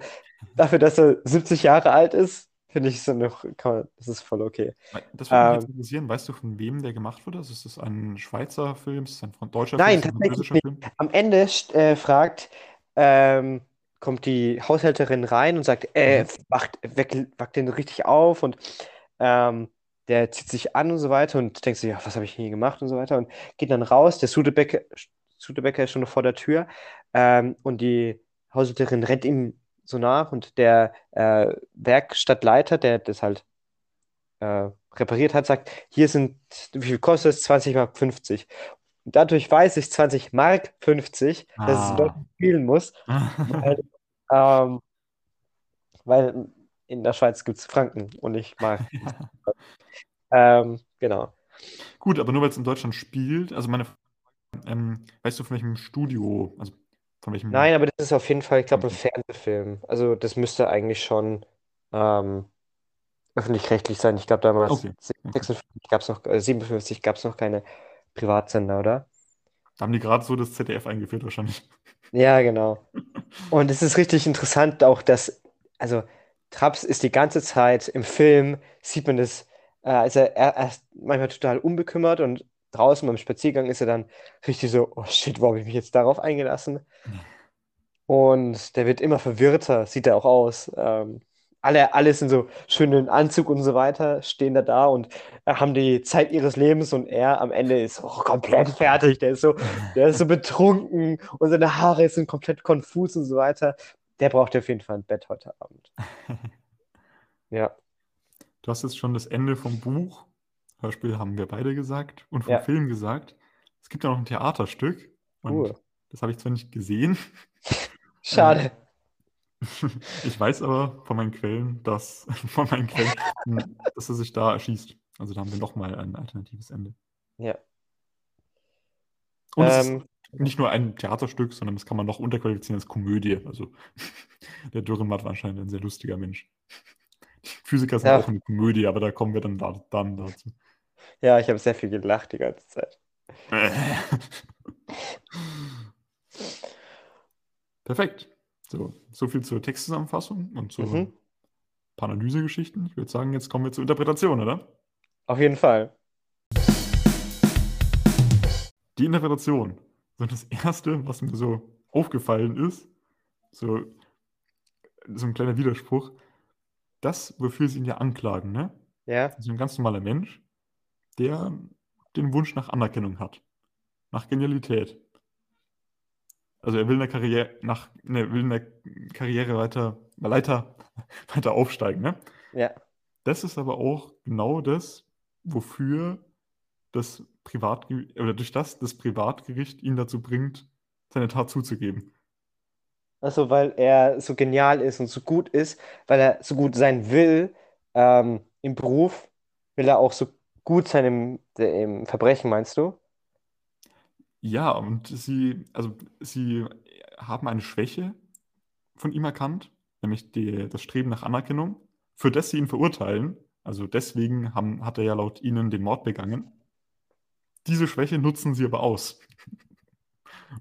dafür, dass er 70 Jahre alt ist, finde ich es noch, man, das ist voll okay. Das würde mich Ähm, interessieren. Weißt du, von wem der gemacht wurde? Also ist das ein Schweizer Film? Ist das ein deutscher Nein, Film? Ist das ein tatsächlich. Film? Am Ende äh, fragt, ähm, kommt die Haushälterin rein und sagt, äh, Mhm. wacht, weck, wacht den richtig auf und ähm, der zieht sich an und so weiter und denkt sich, ja, was habe ich hier gemacht und so weiter und geht dann raus. Der Sudebecker, Sudebecker ist schon vor der Tür ähm, und die Haushälterin rennt ihm so nach und der äh, Werkstattleiter, der das halt äh, repariert hat, sagt, hier sind, wie viel kostet es? 20 Mark 50. Und dadurch weiß ich 20 Mark 50, dass ich dort Ah. spielen muss, [laughs] weil, ähm, weil in der Schweiz gibt es Franken und ich mag. [laughs] Ja. Ähm, genau. Gut, aber nur weil es in Deutschland spielt, also meine, ähm, weißt du von welchem Studio, also von welchem, Nein, aber das ist auf jeden Fall, ich glaube, ein. Fernsehfilm. Also das müsste eigentlich schon ähm, öffentlich-rechtlich sein. Ich glaube, damals Okay, okay. 56 gab es noch, äh, 57 gab es noch keine Privatsender, oder? Da haben die gerade so das ZDF eingeführt wahrscheinlich. Ja, genau. [laughs] Und es ist richtig interessant auch, dass, also Traps ist die ganze Zeit im Film, sieht man das, äh, also er, er ist manchmal total unbekümmert und draußen beim Spaziergang ist er dann richtig so, oh shit, wo habe ich mich jetzt darauf eingelassen? Und der wird immer verwirrter, sieht er auch aus. Ähm, alle, alle sind so schön in Anzug und so weiter, stehen da da und äh, haben die Zeit ihres Lebens und er am Ende ist oh, komplett fertig. Der ist so, der ist so betrunken und seine Haare sind komplett konfus und so weiter. Der braucht auf jeden Fall ein Bett heute Abend. [laughs] Ja, Du hast jetzt schon das Ende vom Buch, Hörspiel haben wir beide gesagt, und vom Ja. Film gesagt. Es gibt ja noch ein Theaterstück und Cool. das habe ich zwar nicht gesehen, [laughs] schade. ich weiß aber von meinen Quellen, dass, [laughs] von meinen Quellen, dass er sich da erschießt. Also da haben wir nochmal ein alternatives Ende. Ja. Und Ähm, nicht nur ein Theaterstück, sondern das kann man noch unterqualifizieren als Komödie. Also [laughs] der Dürrenmatt war anscheinend ein sehr lustiger Mensch. Die Physiker sind Ja. auch eine Komödie, aber da kommen wir dann, da, dann dazu. ja, ich habe sehr viel gelacht die ganze Zeit. [laughs] Perfekt. So, so viel zur Textzusammenfassung und zu Mhm. ein paar Analysegeschichten. Ich würde sagen, jetzt kommen wir zur Interpretation, oder? Auf jeden Fall. Die Interpretation. So das Erste, was mir so aufgefallen ist, so, so ein kleiner Widerspruch, das, wofür sie ihn ja anklagen, ne? Ja, Das ist ein ganz normaler Mensch, der den Wunsch nach Anerkennung hat. Nach Genialität. Also er will in der Karriere, nach, ne, will in der Karriere weiter, Leiter [laughs] weiter aufsteigen, ne? ja, Das ist aber auch genau das, wofür das Privatgericht, oder durch das das Privatgericht ihn dazu bringt, seine Tat zuzugeben. Also, weil er so genial ist und so gut ist, weil er so gut sein will, ähm, im Beruf, will er auch so gut sein im, im Verbrechen, meinst du? Ja, und sie, also sie haben eine Schwäche von ihm erkannt, nämlich die, das Streben nach Anerkennung, für das sie ihn verurteilen. Also deswegen haben, hat er ja laut ihnen den Mord begangen. Diese Schwäche nutzen sie aber aus,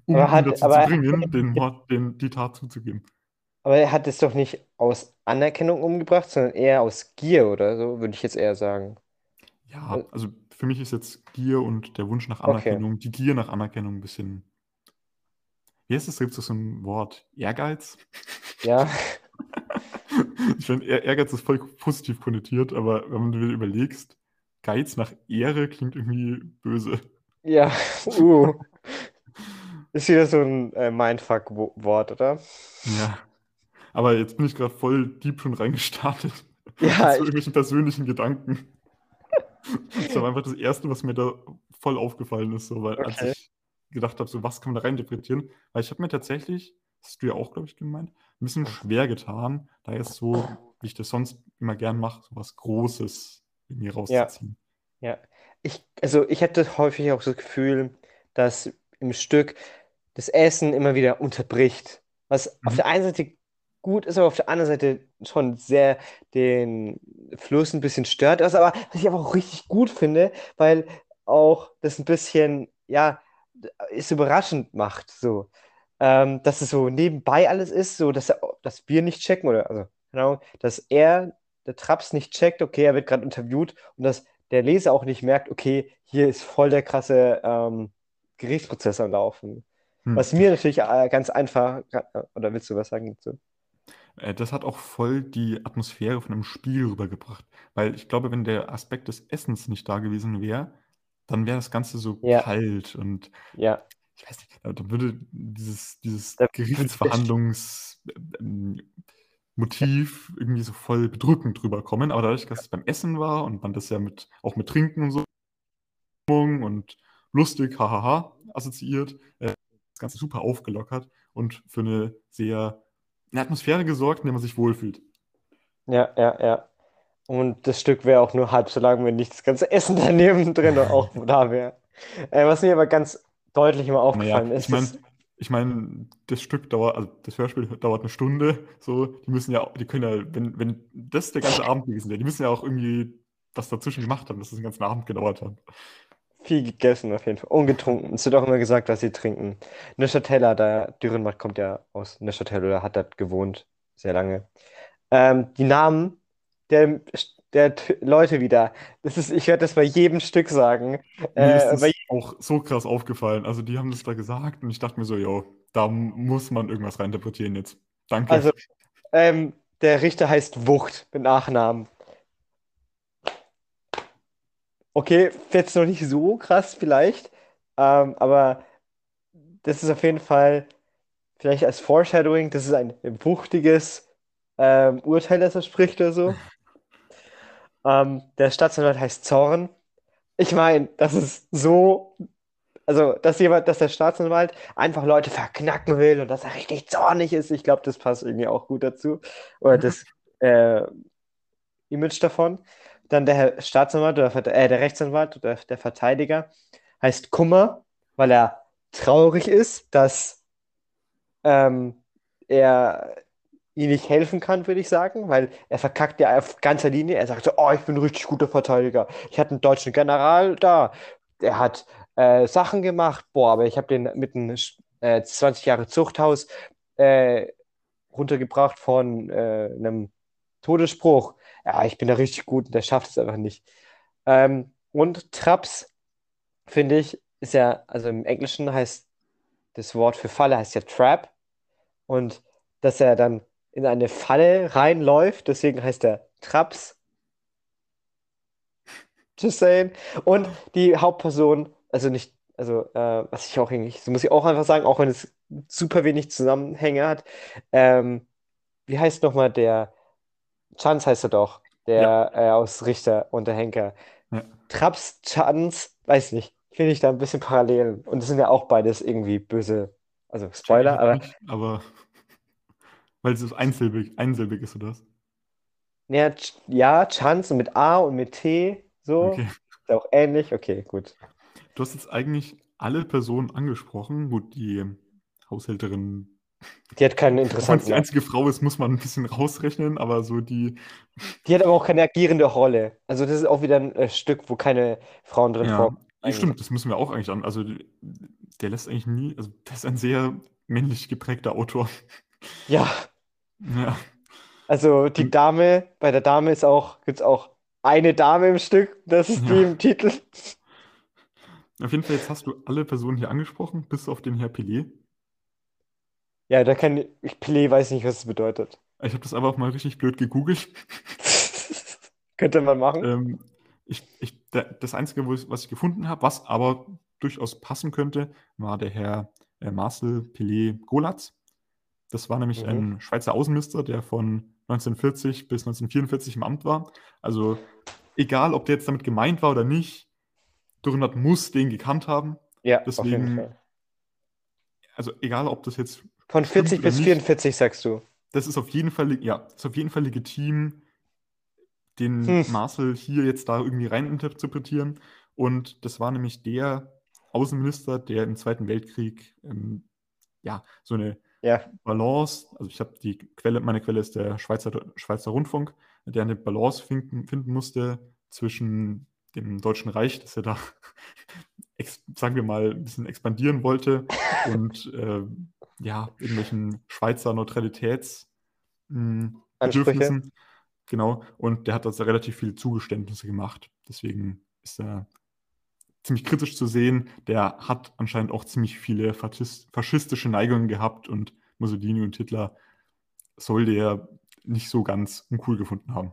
um Aber ihn hat- dazu aber- zu bringen, [laughs] den Mord, den, die Tat zuzugeben. Aber er hat es doch nicht aus Anerkennung umgebracht, sondern eher aus Gier oder so, würde ich jetzt eher sagen. Ja, also für mich ist jetzt Gier und der Wunsch nach Okay. Anerkennung, die Gier nach Anerkennung ein bisschen. Wie heißt das? Gibt es so ein Wort? Ehrgeiz? Ja, [laughs] Ich finde, Ehr- Ehrgeiz ist voll positiv konnotiert, aber wenn du dir überlegst, Geiz nach Ehre klingt irgendwie böse. ja, [laughs] uh. Ist wieder so ein äh, Mindfuck-Wort, oder? Ja. Aber jetzt bin ich gerade voll deep schon reingestartet. [laughs] Ja, Zu ich, irgendwelchen persönlichen Gedanken. [laughs] Das war einfach das Erste, was mir da voll aufgefallen ist, so, weil als Okay. ich gedacht habe, so was kann man da reininterpretieren, weil ich habe mir tatsächlich, das hast du ja auch, glaube ich, gemeint, ein bisschen schwer getan, da jetzt so, wie ich das sonst immer gern mache, so was Großes irgendwie rauszuziehen. ja. Ich, also ich hatte häufig auch so das Gefühl, dass im Stück das Essen immer wieder unterbricht. Was auf Mhm. der einen Seite gut ist, aber auf der anderen Seite schon sehr den Fluss ein bisschen stört. Was aber, was ich aber auch richtig gut finde, weil auch das ein bisschen, ja, es überraschend macht, so. Ähm, dass es so nebenbei alles ist, so dass, er, dass wir nicht checken oder, also, Ahnung, dass er, der Traps nicht checkt, okay, er wird gerade interviewt und dass der Leser auch nicht merkt, okay, hier ist voll der krasse ähm, Gerichtsprozess am Laufen. Hm. Was mir natürlich äh, ganz einfach, oder willst du was sagen dazu? Äh, Das hat auch voll die Atmosphäre von einem Spiel rübergebracht. Weil ich glaube, wenn der Aspekt des Essens nicht da gewesen wäre, dann wäre das Ganze so Ja. kalt und Ja, ich weiß nicht, dann würde dieses, dieses Da Gerichtsverhandlungsmotiv irgendwie so voll bedrückend drüber kommen. Aber dadurch, dass es beim Essen war und man das ja mit, auch mit Trinken und so und lustig, hahaha, assoziiert, äh, das Ganze super aufgelockert und für eine sehr eine Atmosphäre gesorgt, in der man sich wohlfühlt. Ja, ja, ja. Und das Stück wäre auch nur halb so lang, wenn nicht das ganze Essen [laughs] daneben drin auch da wäre. Äh, was mir aber ganz deutlich immer aufgefallen Naja, ist, ich meine, ist, ich mein, das Stück dauert, also das Hörspiel dauert eine Stunde, so, die müssen ja, die können ja, wenn, wenn das der ganze Abend gewesen wäre, die müssen ja auch irgendwie was dazwischen gemacht haben, dass das den ganzen Abend gedauert hat. viel gegessen auf jeden Fall. Und getrunken. Es wird auch immer gesagt, dass sie trinken. Neuchâtel, da Dürrenmatt kommt ja aus Neuchâtel oder hat dort gewohnt, sehr lange. Ähm, die Namen der, der T- Leute wieder. Das ist, ich werde das bei jedem Stück sagen. Mir ist Äh, das auch so krass aufgefallen. Also die haben das da gesagt und ich dachte mir so, jo, da muss man irgendwas reininterpretieren jetzt. Danke. also, ähm, der Richter heißt Wucht mit Nachnamen. Okay, jetzt noch nicht so krass vielleicht, ähm, aber das ist auf jeden Fall vielleicht als Foreshadowing, das ist ein wuchtiges ähm, Urteil, das er spricht oder so. Ähm, der Staatsanwalt heißt Zorn. Ich meine, das ist so, also, dass jemand, dass der Staatsanwalt einfach Leute verknacken will und dass er richtig zornig ist, ich glaube, das passt irgendwie auch gut dazu. Oder das [laughs] äh, Image davon. Dann der Staatsanwalt oder äh, der Rechtsanwalt oder der Verteidiger heißt Kummer, weil er traurig ist, dass ähm, er ihm nicht helfen kann, würde ich sagen, weil er verkackt ja auf ganzer Linie. Er sagt so, oh, ich bin ein richtig guter Verteidiger. Ich hatte einen deutschen General da, der hat äh, Sachen gemacht, boah, aber ich habe den mit einem äh, 20 Jahre Zuchthaus äh, runtergebracht von äh, einem Todesspruch. Ja, ich bin da richtig gut und der schafft es einfach nicht. Ähm, und Traps, finde ich, ist ja, also im Englischen heißt das Wort für Falle heißt ja Trap. Und dass er dann in eine Falle reinläuft, deswegen heißt er Traps. Just saying. Und die Hauptperson, also nicht, also äh, was ich auch eigentlich, so muss ich auch einfach sagen, auch wenn es super wenig Zusammenhänge hat, ähm, wie heißt nochmal der, Chance heißt er doch, der äh, aus Richter und der Henker. Ja. Traps, Chance, weiß nicht, finde ich da ein bisschen Parallelen. Und es sind ja auch beides irgendwie böse, also Spoiler, aber aber weil es so einsilbig, einsilbig ist, oder was? ja, ja, Chance mit A und mit T, so, Okay. ist auch ähnlich, okay, gut. Du hast jetzt eigentlich alle Personen angesprochen. Gut, die Haushälterin, Die hat keinen auch wenn interessanten die einzige Frau ist, muss man ein bisschen [laughs] rausrechnen, aber so die, Die hat aber auch keine agierende Rolle. Also das ist auch wieder ein äh, Stück, wo keine Frauen drin ja, vorkommen. stimmt, das müssen wir auch eigentlich an. Also der lässt eigentlich nie, also der ist ein sehr männlich geprägter Autor. Ja, [laughs] Ja, also die Dame, bei der Dame ist auch, gibt es auch eine Dame im Stück, das ist die Ja. im Titel. auf jeden Fall, jetzt hast du alle Personen hier angesprochen, bis auf den Herr Pelé. Ja, da kann ich, Pelé weiß nicht, was es bedeutet. Ich habe das einfach mal richtig blöd gegoogelt. [laughs] Könnte man machen. Ähm, ich, ich, das Einzige, was ich gefunden habe, was aber durchaus passen könnte, war der Herr äh, Marcel Pelé Golatz. Das war nämlich Mhm. ein Schweizer Außenminister, der von 1940 bis 1944 im Amt war. Also egal, ob der jetzt damit gemeint war oder nicht, Dürrenmatt muss den gekannt haben. Ja, auf jeden deswegen- Fall. Also egal, ob das jetzt, Von 40 oder bis nicht. 44 sagst du. das ist auf jeden Fall, ja, ist auf jeden Fall legitim, den Hm. Marcel hier jetzt da irgendwie reininterpretieren. Und das war nämlich der Außenminister, der im Zweiten Weltkrieg ähm, ja so eine Ja, Balance, also ich habe die Quelle, meine Quelle ist der Schweizer, Schweizer Rundfunk, der eine Balance finden, finden musste zwischen dem Deutschen Reich, das er da, [laughs] sagen wir mal, ein bisschen expandieren wollte [laughs] und äh, ja, irgendwelchen Schweizer Neutralitäts mh, Ansprüche. Bedürfnissen. Genau, und der hat also relativ viele Zugeständnisse gemacht. Deswegen ist er ziemlich kritisch zu sehen. Der hat anscheinend auch ziemlich viele faschis- faschistische Neigungen gehabt und Mussolini und Hitler soll der nicht so ganz uncool gefunden haben.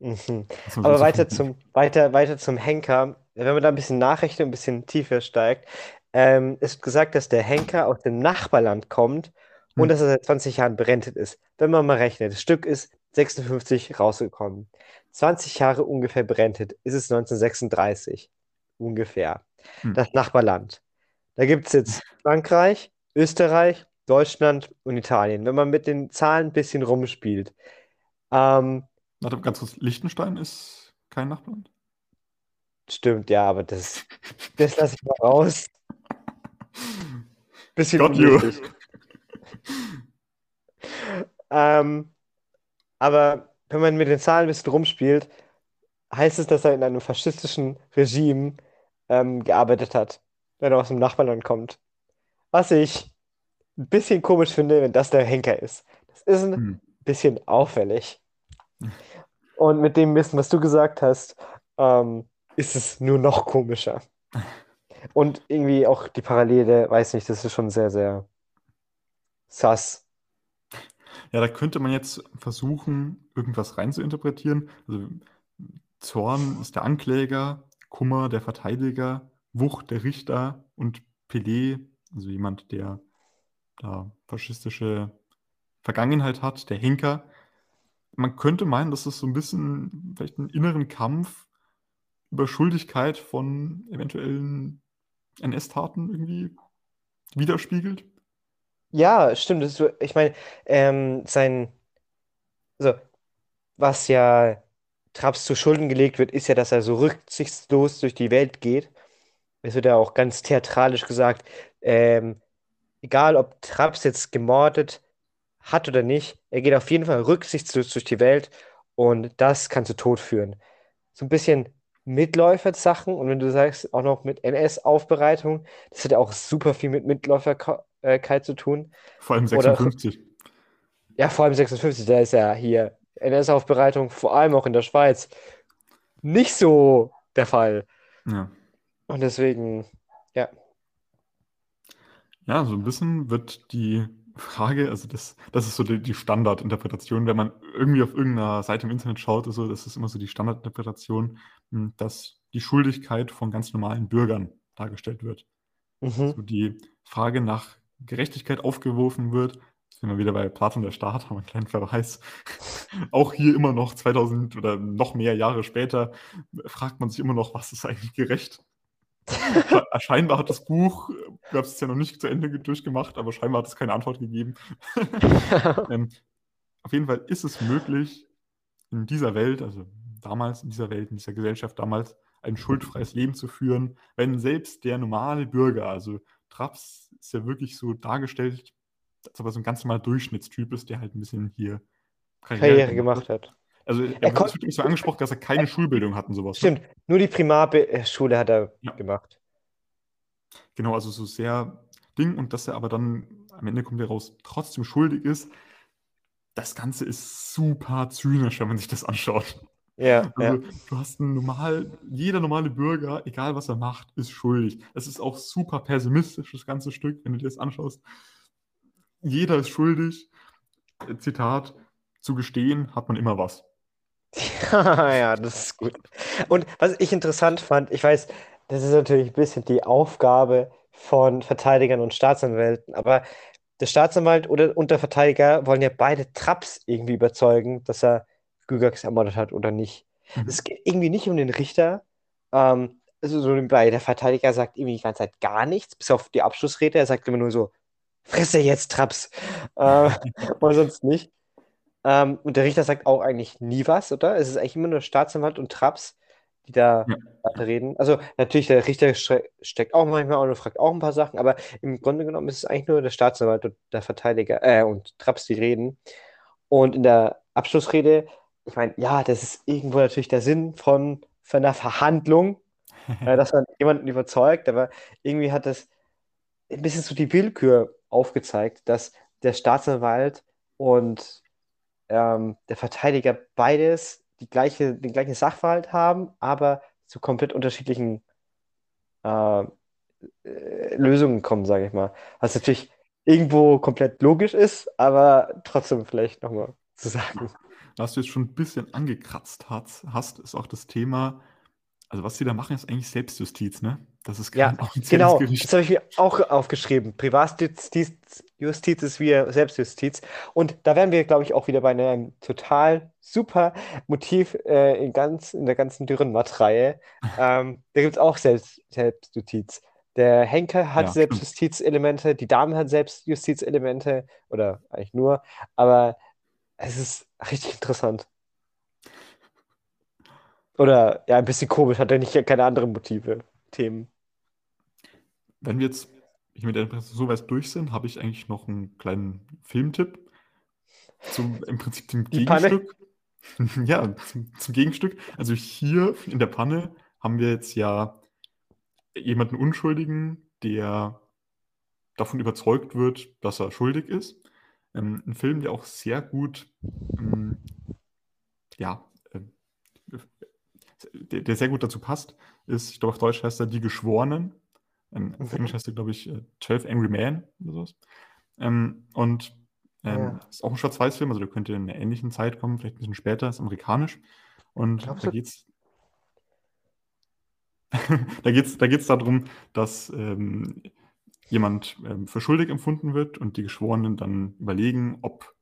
Mhm. Aber weiter zum, weiter, weiter zum Henker. Wenn man da ein bisschen nachrechnet, ein bisschen tiefer steigt, ähm, ist gesagt, dass der Henker aus dem Nachbarland kommt und Hm. dass er seit 20 Jahren berentet ist. Wenn man mal rechnet, das Stück ist 56 rausgekommen. 20 Jahre ungefähr berentet ist es 1936. Ungefähr. Hm. Das Nachbarland. Da gibt es jetzt [laughs] Frankreich, Österreich, Deutschland und Italien. Wenn man mit den Zahlen ein bisschen rumspielt. Ähm, Warte, ganz kurz, Liechtenstein ist kein Nachbarland? stimmt, ja, aber das, das lasse ich mal raus. [laughs] Bisschen Got unnötig. Ähm, aber wenn man mit den Zahlen ein bisschen rumspielt, heißt es, dass er in einem faschistischen Regime ähm, gearbeitet hat, wenn er aus dem Nachbarland kommt. Was ich ein bisschen komisch finde, wenn das der Henker ist. Das ist ein Hm. bisschen auffällig. Und mit dem Wissen, was du gesagt hast, ähm, ist es nur noch komischer. Und irgendwie auch die Parallele, weiß nicht, das ist schon sehr, sehr sass. Ja, da könnte man jetzt versuchen, irgendwas reinzuinterpretieren. Also Zorn ist der Ankläger, Kummer der Verteidiger, Wucht der Richter und Pelé, also jemand, der da faschistische Vergangenheit hat, der Henker. Man könnte meinen, dass es so ein bisschen vielleicht einen inneren Kampf über Schuldigkeit von eventuellen NS-Taten irgendwie widerspiegelt. Ja, stimmt. Das ist, so- ich meine, ähm, sein, also, was ja Traps zu Schulden gelegt wird, ist ja, dass er so rücksichtslos durch die Welt geht. Es wird ja auch ganz theatralisch gesagt, ähm, egal ob Traps jetzt gemordet hat oder nicht, er geht auf jeden Fall rücksichtslos durch die Welt und das kann zu Tod führen. So ein bisschen Mitläufer-Sachen und wenn du sagst, auch noch mit NS-Aufbereitung, das hat ja auch super viel mit Mitläuferkeit zu tun. Vor allem Oder 56. ja, vor allem 56, da ist ja hier NS-Aufbereitung, vor allem auch in der Schweiz, nicht so der Fall. Ja. Und deswegen, ja. Ja, so ein bisschen wird die Frage, also das, das ist so die, die Standardinterpretation, wenn man irgendwie auf irgendeiner Seite im Internet schaut, also das ist immer so die Standardinterpretation, mh, dass die Schuldigkeit von ganz normalen Bürgern dargestellt wird. Mhm. So die Frage nach Gerechtigkeit aufgeworfen wird, sind wir wieder bei Platon der Staat, haben wir einen kleinen Verweis. [laughs] Auch hier immer noch 2000 oder noch mehr Jahre später fragt man sich immer noch, was ist eigentlich gerecht? [laughs] Sche- Scheinbar hat das Buch, wir haben es ja noch nicht zu Ende ge- durchgemacht, aber scheinbar hat es keine Antwort gegeben. [laughs] Ähm, auf jeden Fall ist es möglich, in dieser Welt, also damals in dieser Welt, in dieser Gesellschaft damals, ein schuldfreies Leben zu führen, wenn selbst der normale Bürger, also Traps ist ja wirklich so dargestellt, als ob er so ein ganz normaler Durchschnittstyp ist, der halt ein bisschen hier Karriere gemacht hat. Also Er er kon- wird wirklich so angesprochen, dass er keine Schulbildung hat und sowas. ne? Stimmt, nur die Primarschule hat er Ja. gemacht. Genau, also so sehr Ding und dass er aber dann am Ende kommt er raus, trotzdem schuldig ist. Das Ganze ist super zynisch, wenn man sich das anschaut. Ja, ja. Also du hast einen normal, jeder normale Bürger, egal was er macht, ist schuldig. Es ist auch super pessimistisch, das ganze Stück, wenn du dir das anschaust. Jeder ist schuldig. Zitat, zu gestehen hat man immer was. [laughs] Ja, das ist gut. Und was ich interessant fand, ich weiß, das ist natürlich ein bisschen die Aufgabe von Verteidigern und Staatsanwälten, aber der Staatsanwalt oder und der Verteidiger wollen ja beide Traps irgendwie überzeugen, dass er Gygax ermordet hat oder nicht. Mhm. Es geht irgendwie nicht um den Richter. Ähm, also so bei der Verteidiger sagt irgendwie die ganze Zeit gar nichts, bis auf die Abschlussrede. Er sagt immer nur so, fresse jetzt Traps. Äh, [laughs] oder sonst nicht. Ähm, und der Richter sagt auch eigentlich nie was, oder? Es ist eigentlich immer nur Staatsanwalt und Traps, die da Ja. reden. Also natürlich, der Richter steckt auch manchmal und fragt auch ein paar Sachen, aber im Grunde genommen ist es eigentlich nur der Staatsanwalt und der Verteidiger, äh, und Traps, die reden. Und in der Abschlussrede, ich meine, ja, das ist irgendwo natürlich der Sinn von, von einer Verhandlung, [laughs] äh, dass man jemanden überzeugt, aber irgendwie hat das ein bisschen so die Willkür aufgezeigt, dass der Staatsanwalt und ähm, der Verteidiger beides die gleiche, den gleichen Sachverhalt haben, aber zu komplett unterschiedlichen äh, äh, Lösungen kommen, sage ich mal. Was natürlich irgendwo komplett logisch ist, aber trotzdem vielleicht nochmal zu sagen. Was du jetzt schon ein bisschen angekratzt hast, hast, ist auch das Thema, also was sie da machen, ist eigentlich Selbstjustiz, ne? Das ist Ja, kein offizielles Genau, Gericht. das habe ich mir auch aufgeschrieben. Privatjustiz Justiz ist wie Selbstjustiz. Und da wären wir, glaube ich, auch wieder bei einem total super Motiv äh, in, ganz, in der ganzen Dürrenmatt-Reihe. [laughs] Ähm, da gibt es auch Selbst, Selbstjustiz. Der Henker hat Ja, selbst stimmt. Justizelemente, die Dame hat selbst Justizelemente oder eigentlich nur, aber es ist richtig interessant. Oder ja, ein bisschen komisch, hat er nicht keine anderen Motive, Themen. Wenn wir jetzt hier mit der Präsentation so weit durch sind, habe ich eigentlich noch einen kleinen Filmtipp zum im Prinzip dem Die Panne? Gegenstück. [laughs] Ja, zum, zum Gegenstück. Also hier in der Panne haben wir jetzt ja jemanden Unschuldigen, der davon überzeugt wird, dass er schuldig ist. Ähm, ein Film, der auch sehr gut, ähm, ja, ähm, der, der sehr gut dazu passt, ist, ich glaube auf Deutsch heißt er Die Geschworenen. Ähm, auf Mhm. Englisch heißt er, glaube ich, äh, 12 Angry Men oder sowas. Ähm, und ähm, Ja. ist auch ein Schwarz-Weiß-Film, also der könnte in einer ähnlichen Zeit kommen, vielleicht ein bisschen später, ist amerikanisch. Und Glaubst [laughs] da geht's da geht es da geht's darum, dass ähm, jemand ähm, für schuldig empfunden wird und die Geschworenen dann überlegen, ob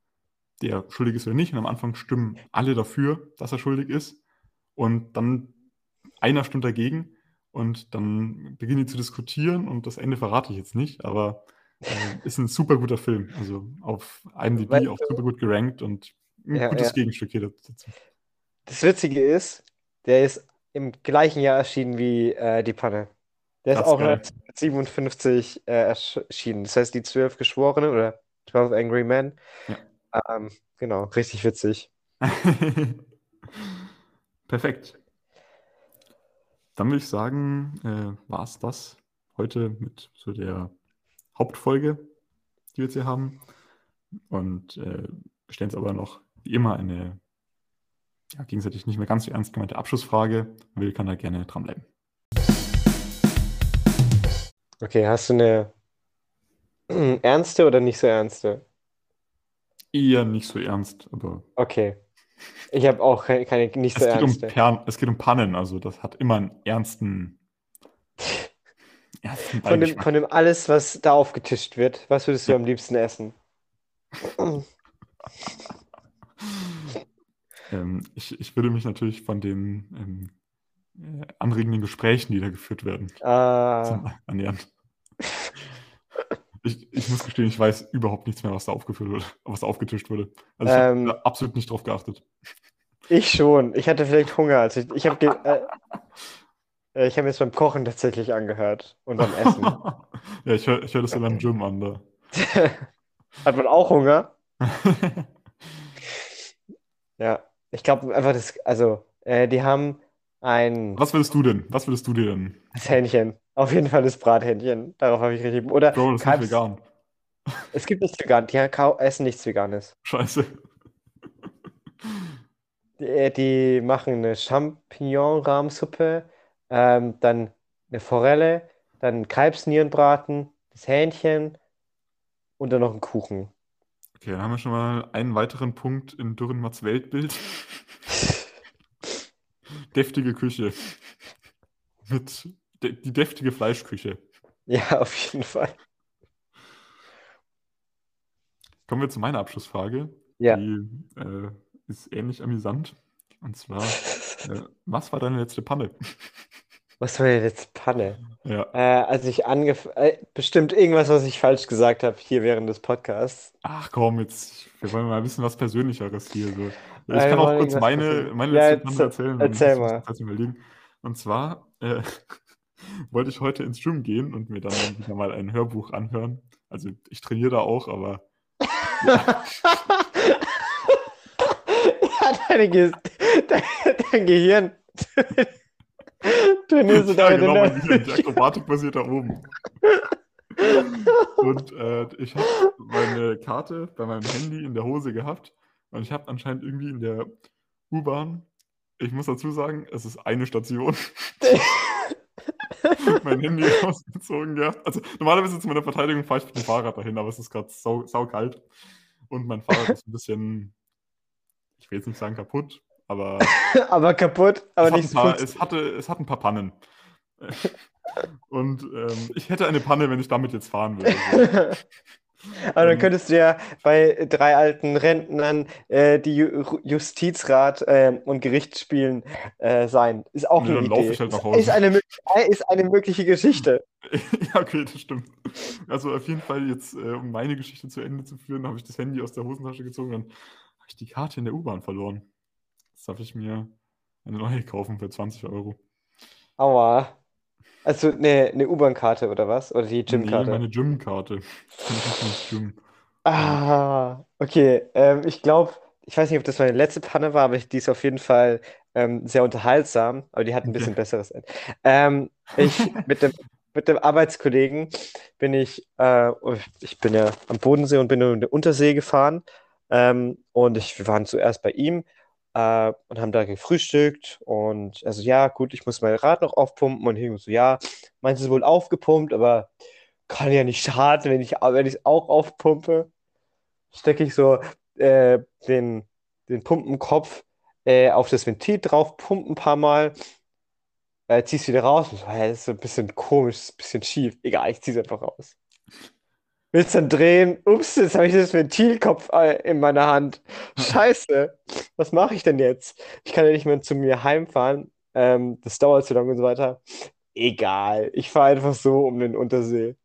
der schuldig ist oder nicht. Und am Anfang stimmen alle dafür, dass er schuldig ist. Und dann einer stimmt dagegen. Und dann beginnen die zu diskutieren. Und das Ende verrate ich jetzt nicht, aber äh, ist ein super guter Film. Also auf IMDb Weißt auch du- super gut gerankt und ein Ja, gutes ja. Gegenstück hier dazu. Das Witzige ist, der ist im gleichen Jahr erschienen wie äh, Die Panne. Der ist Das ist auch geil. 1957 äh, erschienen. Das heißt, die zwölf Geschworenen oder 12 Angry Men. Ähm, genau, richtig witzig. [laughs] Perfekt. Dann würde ich sagen, äh, war es das heute mit so der Hauptfolge, die wir jetzt hier haben. Und äh, wir stellen jetzt aber noch wie immer eine ja, gegenseitig nicht mehr ganz so ernst gemeinte Abschlussfrage. Will, kann da gerne dranbleiben. Okay, hast du eine ernste oder nicht so ernste? Eher nicht so ernst, aber Okay. Ich habe auch keine, keine nicht es so geht, um ernste. Pern, es geht um Pannen, also das hat immer einen ernsten, ernsten Von dem, von dem alles, was da aufgetischt wird, was würdest du am liebsten essen? [clears throat] Ähm, ich, ich würde mich natürlich von den ähm, äh, anregenden Gesprächen, die da geführt werden, Ah, ernähren. [laughs] Ich, ich muss gestehen, ich weiß überhaupt nichts mehr, was da aufgeführt wurde, was da aufgetischt wurde. Also ich Ähm, habe absolut nicht drauf geachtet. ich schon. Ich hatte vielleicht Hunger. Also ich, ich habe äh, äh, ich habe jetzt beim Kochen tatsächlich angehört und beim Essen. [laughs] ja, ich höre ich hör das so beim Gym an. Da. [laughs] Hat man auch Hunger? [laughs] Ja, ich glaube einfach, das, also, äh, die haben ein Was würdest du denn? Was würdest du dir denn? das Hähnchen. Auf jeden Fall das Brathähnchen. Darauf habe ich richtig. Oder Bro, das ist nicht vegan. es gibt nichts vegan. Die essen nichts Veganes. Scheiße. Die, äh, die machen eine Champignon-Rahmsuppe, ähm, dann eine Forelle, dann Kalbsnierenbraten, das Hähnchen und dann noch einen Kuchen. Okay, dann haben wir schon mal einen weiteren Punkt in Dürrenmatts Weltbild. Deftige Küche. Mit de die deftige Fleischküche. Ja, auf jeden Fall. Kommen wir zu meiner Abschlussfrage. Ja. Die äh, ist ähnlich amüsant. Und zwar, [laughs] äh, was war deine letzte Panne? Was war denn jetzt Panne? Ja, Äh, als ich angef äh, bestimmt irgendwas, was ich falsch gesagt habe hier während des Podcasts. ach komm, jetzt, wir wollen mal ein bisschen was Persönlicheres hier. So. Ich wir kann auch kurz meine, meine Ja, letzte Panne erzähl- erzählen. erzähl mal. überlegen. Und zwar äh, [laughs] wollte ich heute ins Gym gehen und mir dann wieder mal ein Hörbuch anhören. Also ich trainiere da auch, aber [laughs] Ja, deine Ge dein, dein Gehirn [laughs] trainierst du ja, damit genau, mein Gehirn, die Akrobatik basiert da oben. [laughs] Und äh, ich habe meine Karte bei meinem Handy in der Hose gehabt und ich habe anscheinend irgendwie in der U-Bahn, ich muss dazu sagen, es ist eine Station, [laughs] mein Handy rausgezogen gehabt. Also normalerweise zu meiner Verteidigung fahre ich mit dem Fahrrad dahin, aber es ist gerade sau, saukalt und mein Fahrrad ist ein bisschen, ich will jetzt nicht sagen kaputt, aber [laughs] aber kaputt, aber nicht so es, hatte, es hat ein paar Pannen. [laughs] Und ähm, ich hätte eine Panne, wenn ich damit jetzt fahren würde. [laughs] Aber dann Ähm, könntest du ja bei drei alten Rentnern äh, die Ju Justizrat ähm, und Gerichtsspielen äh, sein. Ist auch Nee, eine Idee. halt Ist, eine, ist eine mögliche Geschichte. Ja, okay, das stimmt. Also auf jeden Fall jetzt, äh, um meine Geschichte zu Ende zu führen, habe ich das Handy aus der Hosentasche gezogen, dann habe ich die Karte in der U-Bahn verloren. Darf ich mir eine neue kaufen für 20 Euro. Aua. Also eine, eine U-Bahn-Karte oder was? Oder die Nee, Gym-Karte? meine Gym-Karte. [laughs] Gym. Ah, okay. Ähm, ich glaube, ich weiß nicht, ob das meine letzte Panne war, aber die ist auf jeden Fall ähm, sehr unterhaltsam, aber die hat ein okay. bisschen besseres Ende. Ähm, ich [laughs] mit dem, mit dem Arbeitskollegen bin ich, äh, ich bin ja am Bodensee und bin in der Untersee gefahren. Ähm, und ich, wir waren zuerst bei ihm äh, und haben da gefrühstückt. Und also ja, gut, ich muss mein Rad noch aufpumpen. Und ich so, ja, meins ist wohl aufgepumpt, aber kann ja nicht schaden, wenn ich wenn es auch aufpumpe stecke ich so äh, den, den Pumpenkopf äh, auf das Ventil drauf, pumpe ein paar Mal, äh, zieh's wieder raus. Und so, hä, das ist ein bisschen komisch, ein bisschen schief. Egal, ich zieh's einfach raus. Willst dann drehen? Ups, jetzt habe ich das Ventilkopf äh, in meiner Hand. Scheiße, was mache ich denn jetzt? Ich kann ja nicht mehr zu mir heimfahren. Ähm, das dauert zu lange und so weiter. Egal, ich fahre einfach so um den Untersee.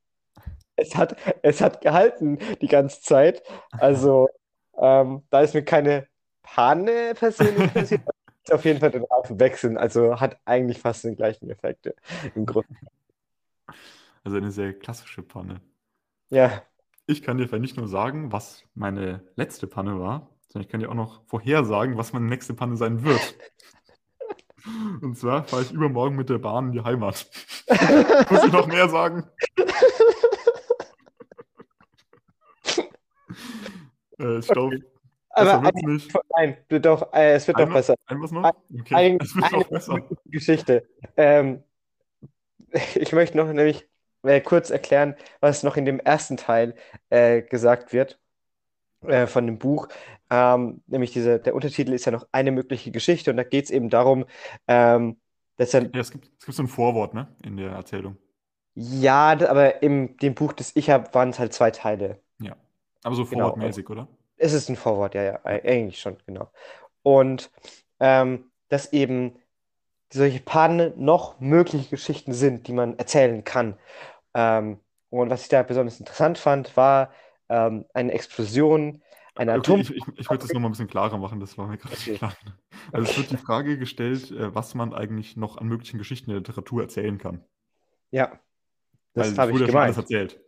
Es hat, es hat gehalten die ganze Zeit. Also, ähm, da ist mir keine Panne persönlich passiert. [laughs] auf jeden Fall den Reifen wechseln. Also hat eigentlich fast den gleichen Effekte im Grunde. Also eine sehr klassische Panne. Ja. Ich kann dir vielleicht nicht nur sagen, was meine letzte Panne war, sondern ich kann dir auch noch vorhersagen, was meine nächste Panne sein wird. [laughs] Und zwar fahre ich übermorgen mit der Bahn in die Heimat. [laughs] Muss ich noch mehr sagen? [laughs] Äh, ich glaube, Aber besser wird's nicht. nein, doch, äh, es wird doch Einmal, besser. ein was noch? Ein- Okay, Ein, es wird eine besser. Geschichte. Ähm, ich möchte noch nämlich äh, kurz erklären, was noch in dem ersten Teil äh, gesagt wird äh, von dem Buch. Ähm, nämlich diese, der Untertitel ist ja noch eine mögliche Geschichte und da geht es eben darum, ähm, dass er, Ja, es gibt, es gibt so ein Vorwort, ne, in der Erzählung. ja, aber in dem Buch, das ich habe, waren es halt zwei Teile. Ja. Aber so Genau. vorwortmäßig, oder? Es ist ein Vorwort, ja, ja, e- eigentlich schon, genau. Und ähm, dass eben solche Pannen noch mögliche Geschichten sind, die man erzählen kann. Ähm, und was ich da besonders interessant fand, war ähm, eine Explosion, eine Okay, Atom... ich, ich, ich würde das nochmal ein bisschen klarer machen, das war mir gerade Okay. nicht klar. Also es wird die Frage gestellt, äh, was man eigentlich noch an möglichen Geschichten in der Literatur erzählen kann. Ja, das habe ich ja schon alles gemeint. erzählt.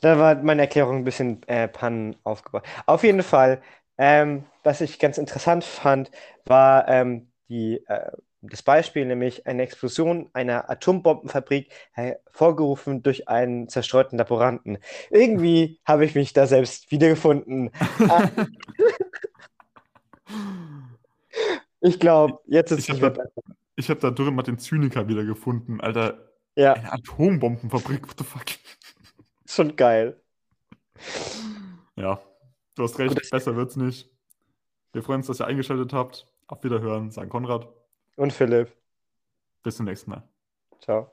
Da war meine Erklärung ein bisschen äh, Pannen aufgebaut. Auf jeden Fall, ähm, was ich ganz interessant fand, war ähm, die, äh, das Beispiel, nämlich eine Explosion einer Atombombenfabrik hervorgerufen durch einen zerstreuten Laboranten. Irgendwie [laughs] habe ich mich da selbst wiedergefunden. [laughs] Ich glaube, jetzt ist Ich es habe mehr da, besser. ich hab da drin mal den Zyniker wiedergefunden. Alter, Ja, eine Atombombenfabrik, what the fuck? [laughs] schon geil. Ja, du hast recht, Gut, besser wird's nicht. Wir freuen uns, dass ihr eingeschaltet habt. Auf Wiederhören, sagen Konrad. Und Philipp, Bis zum nächsten Mal. ciao.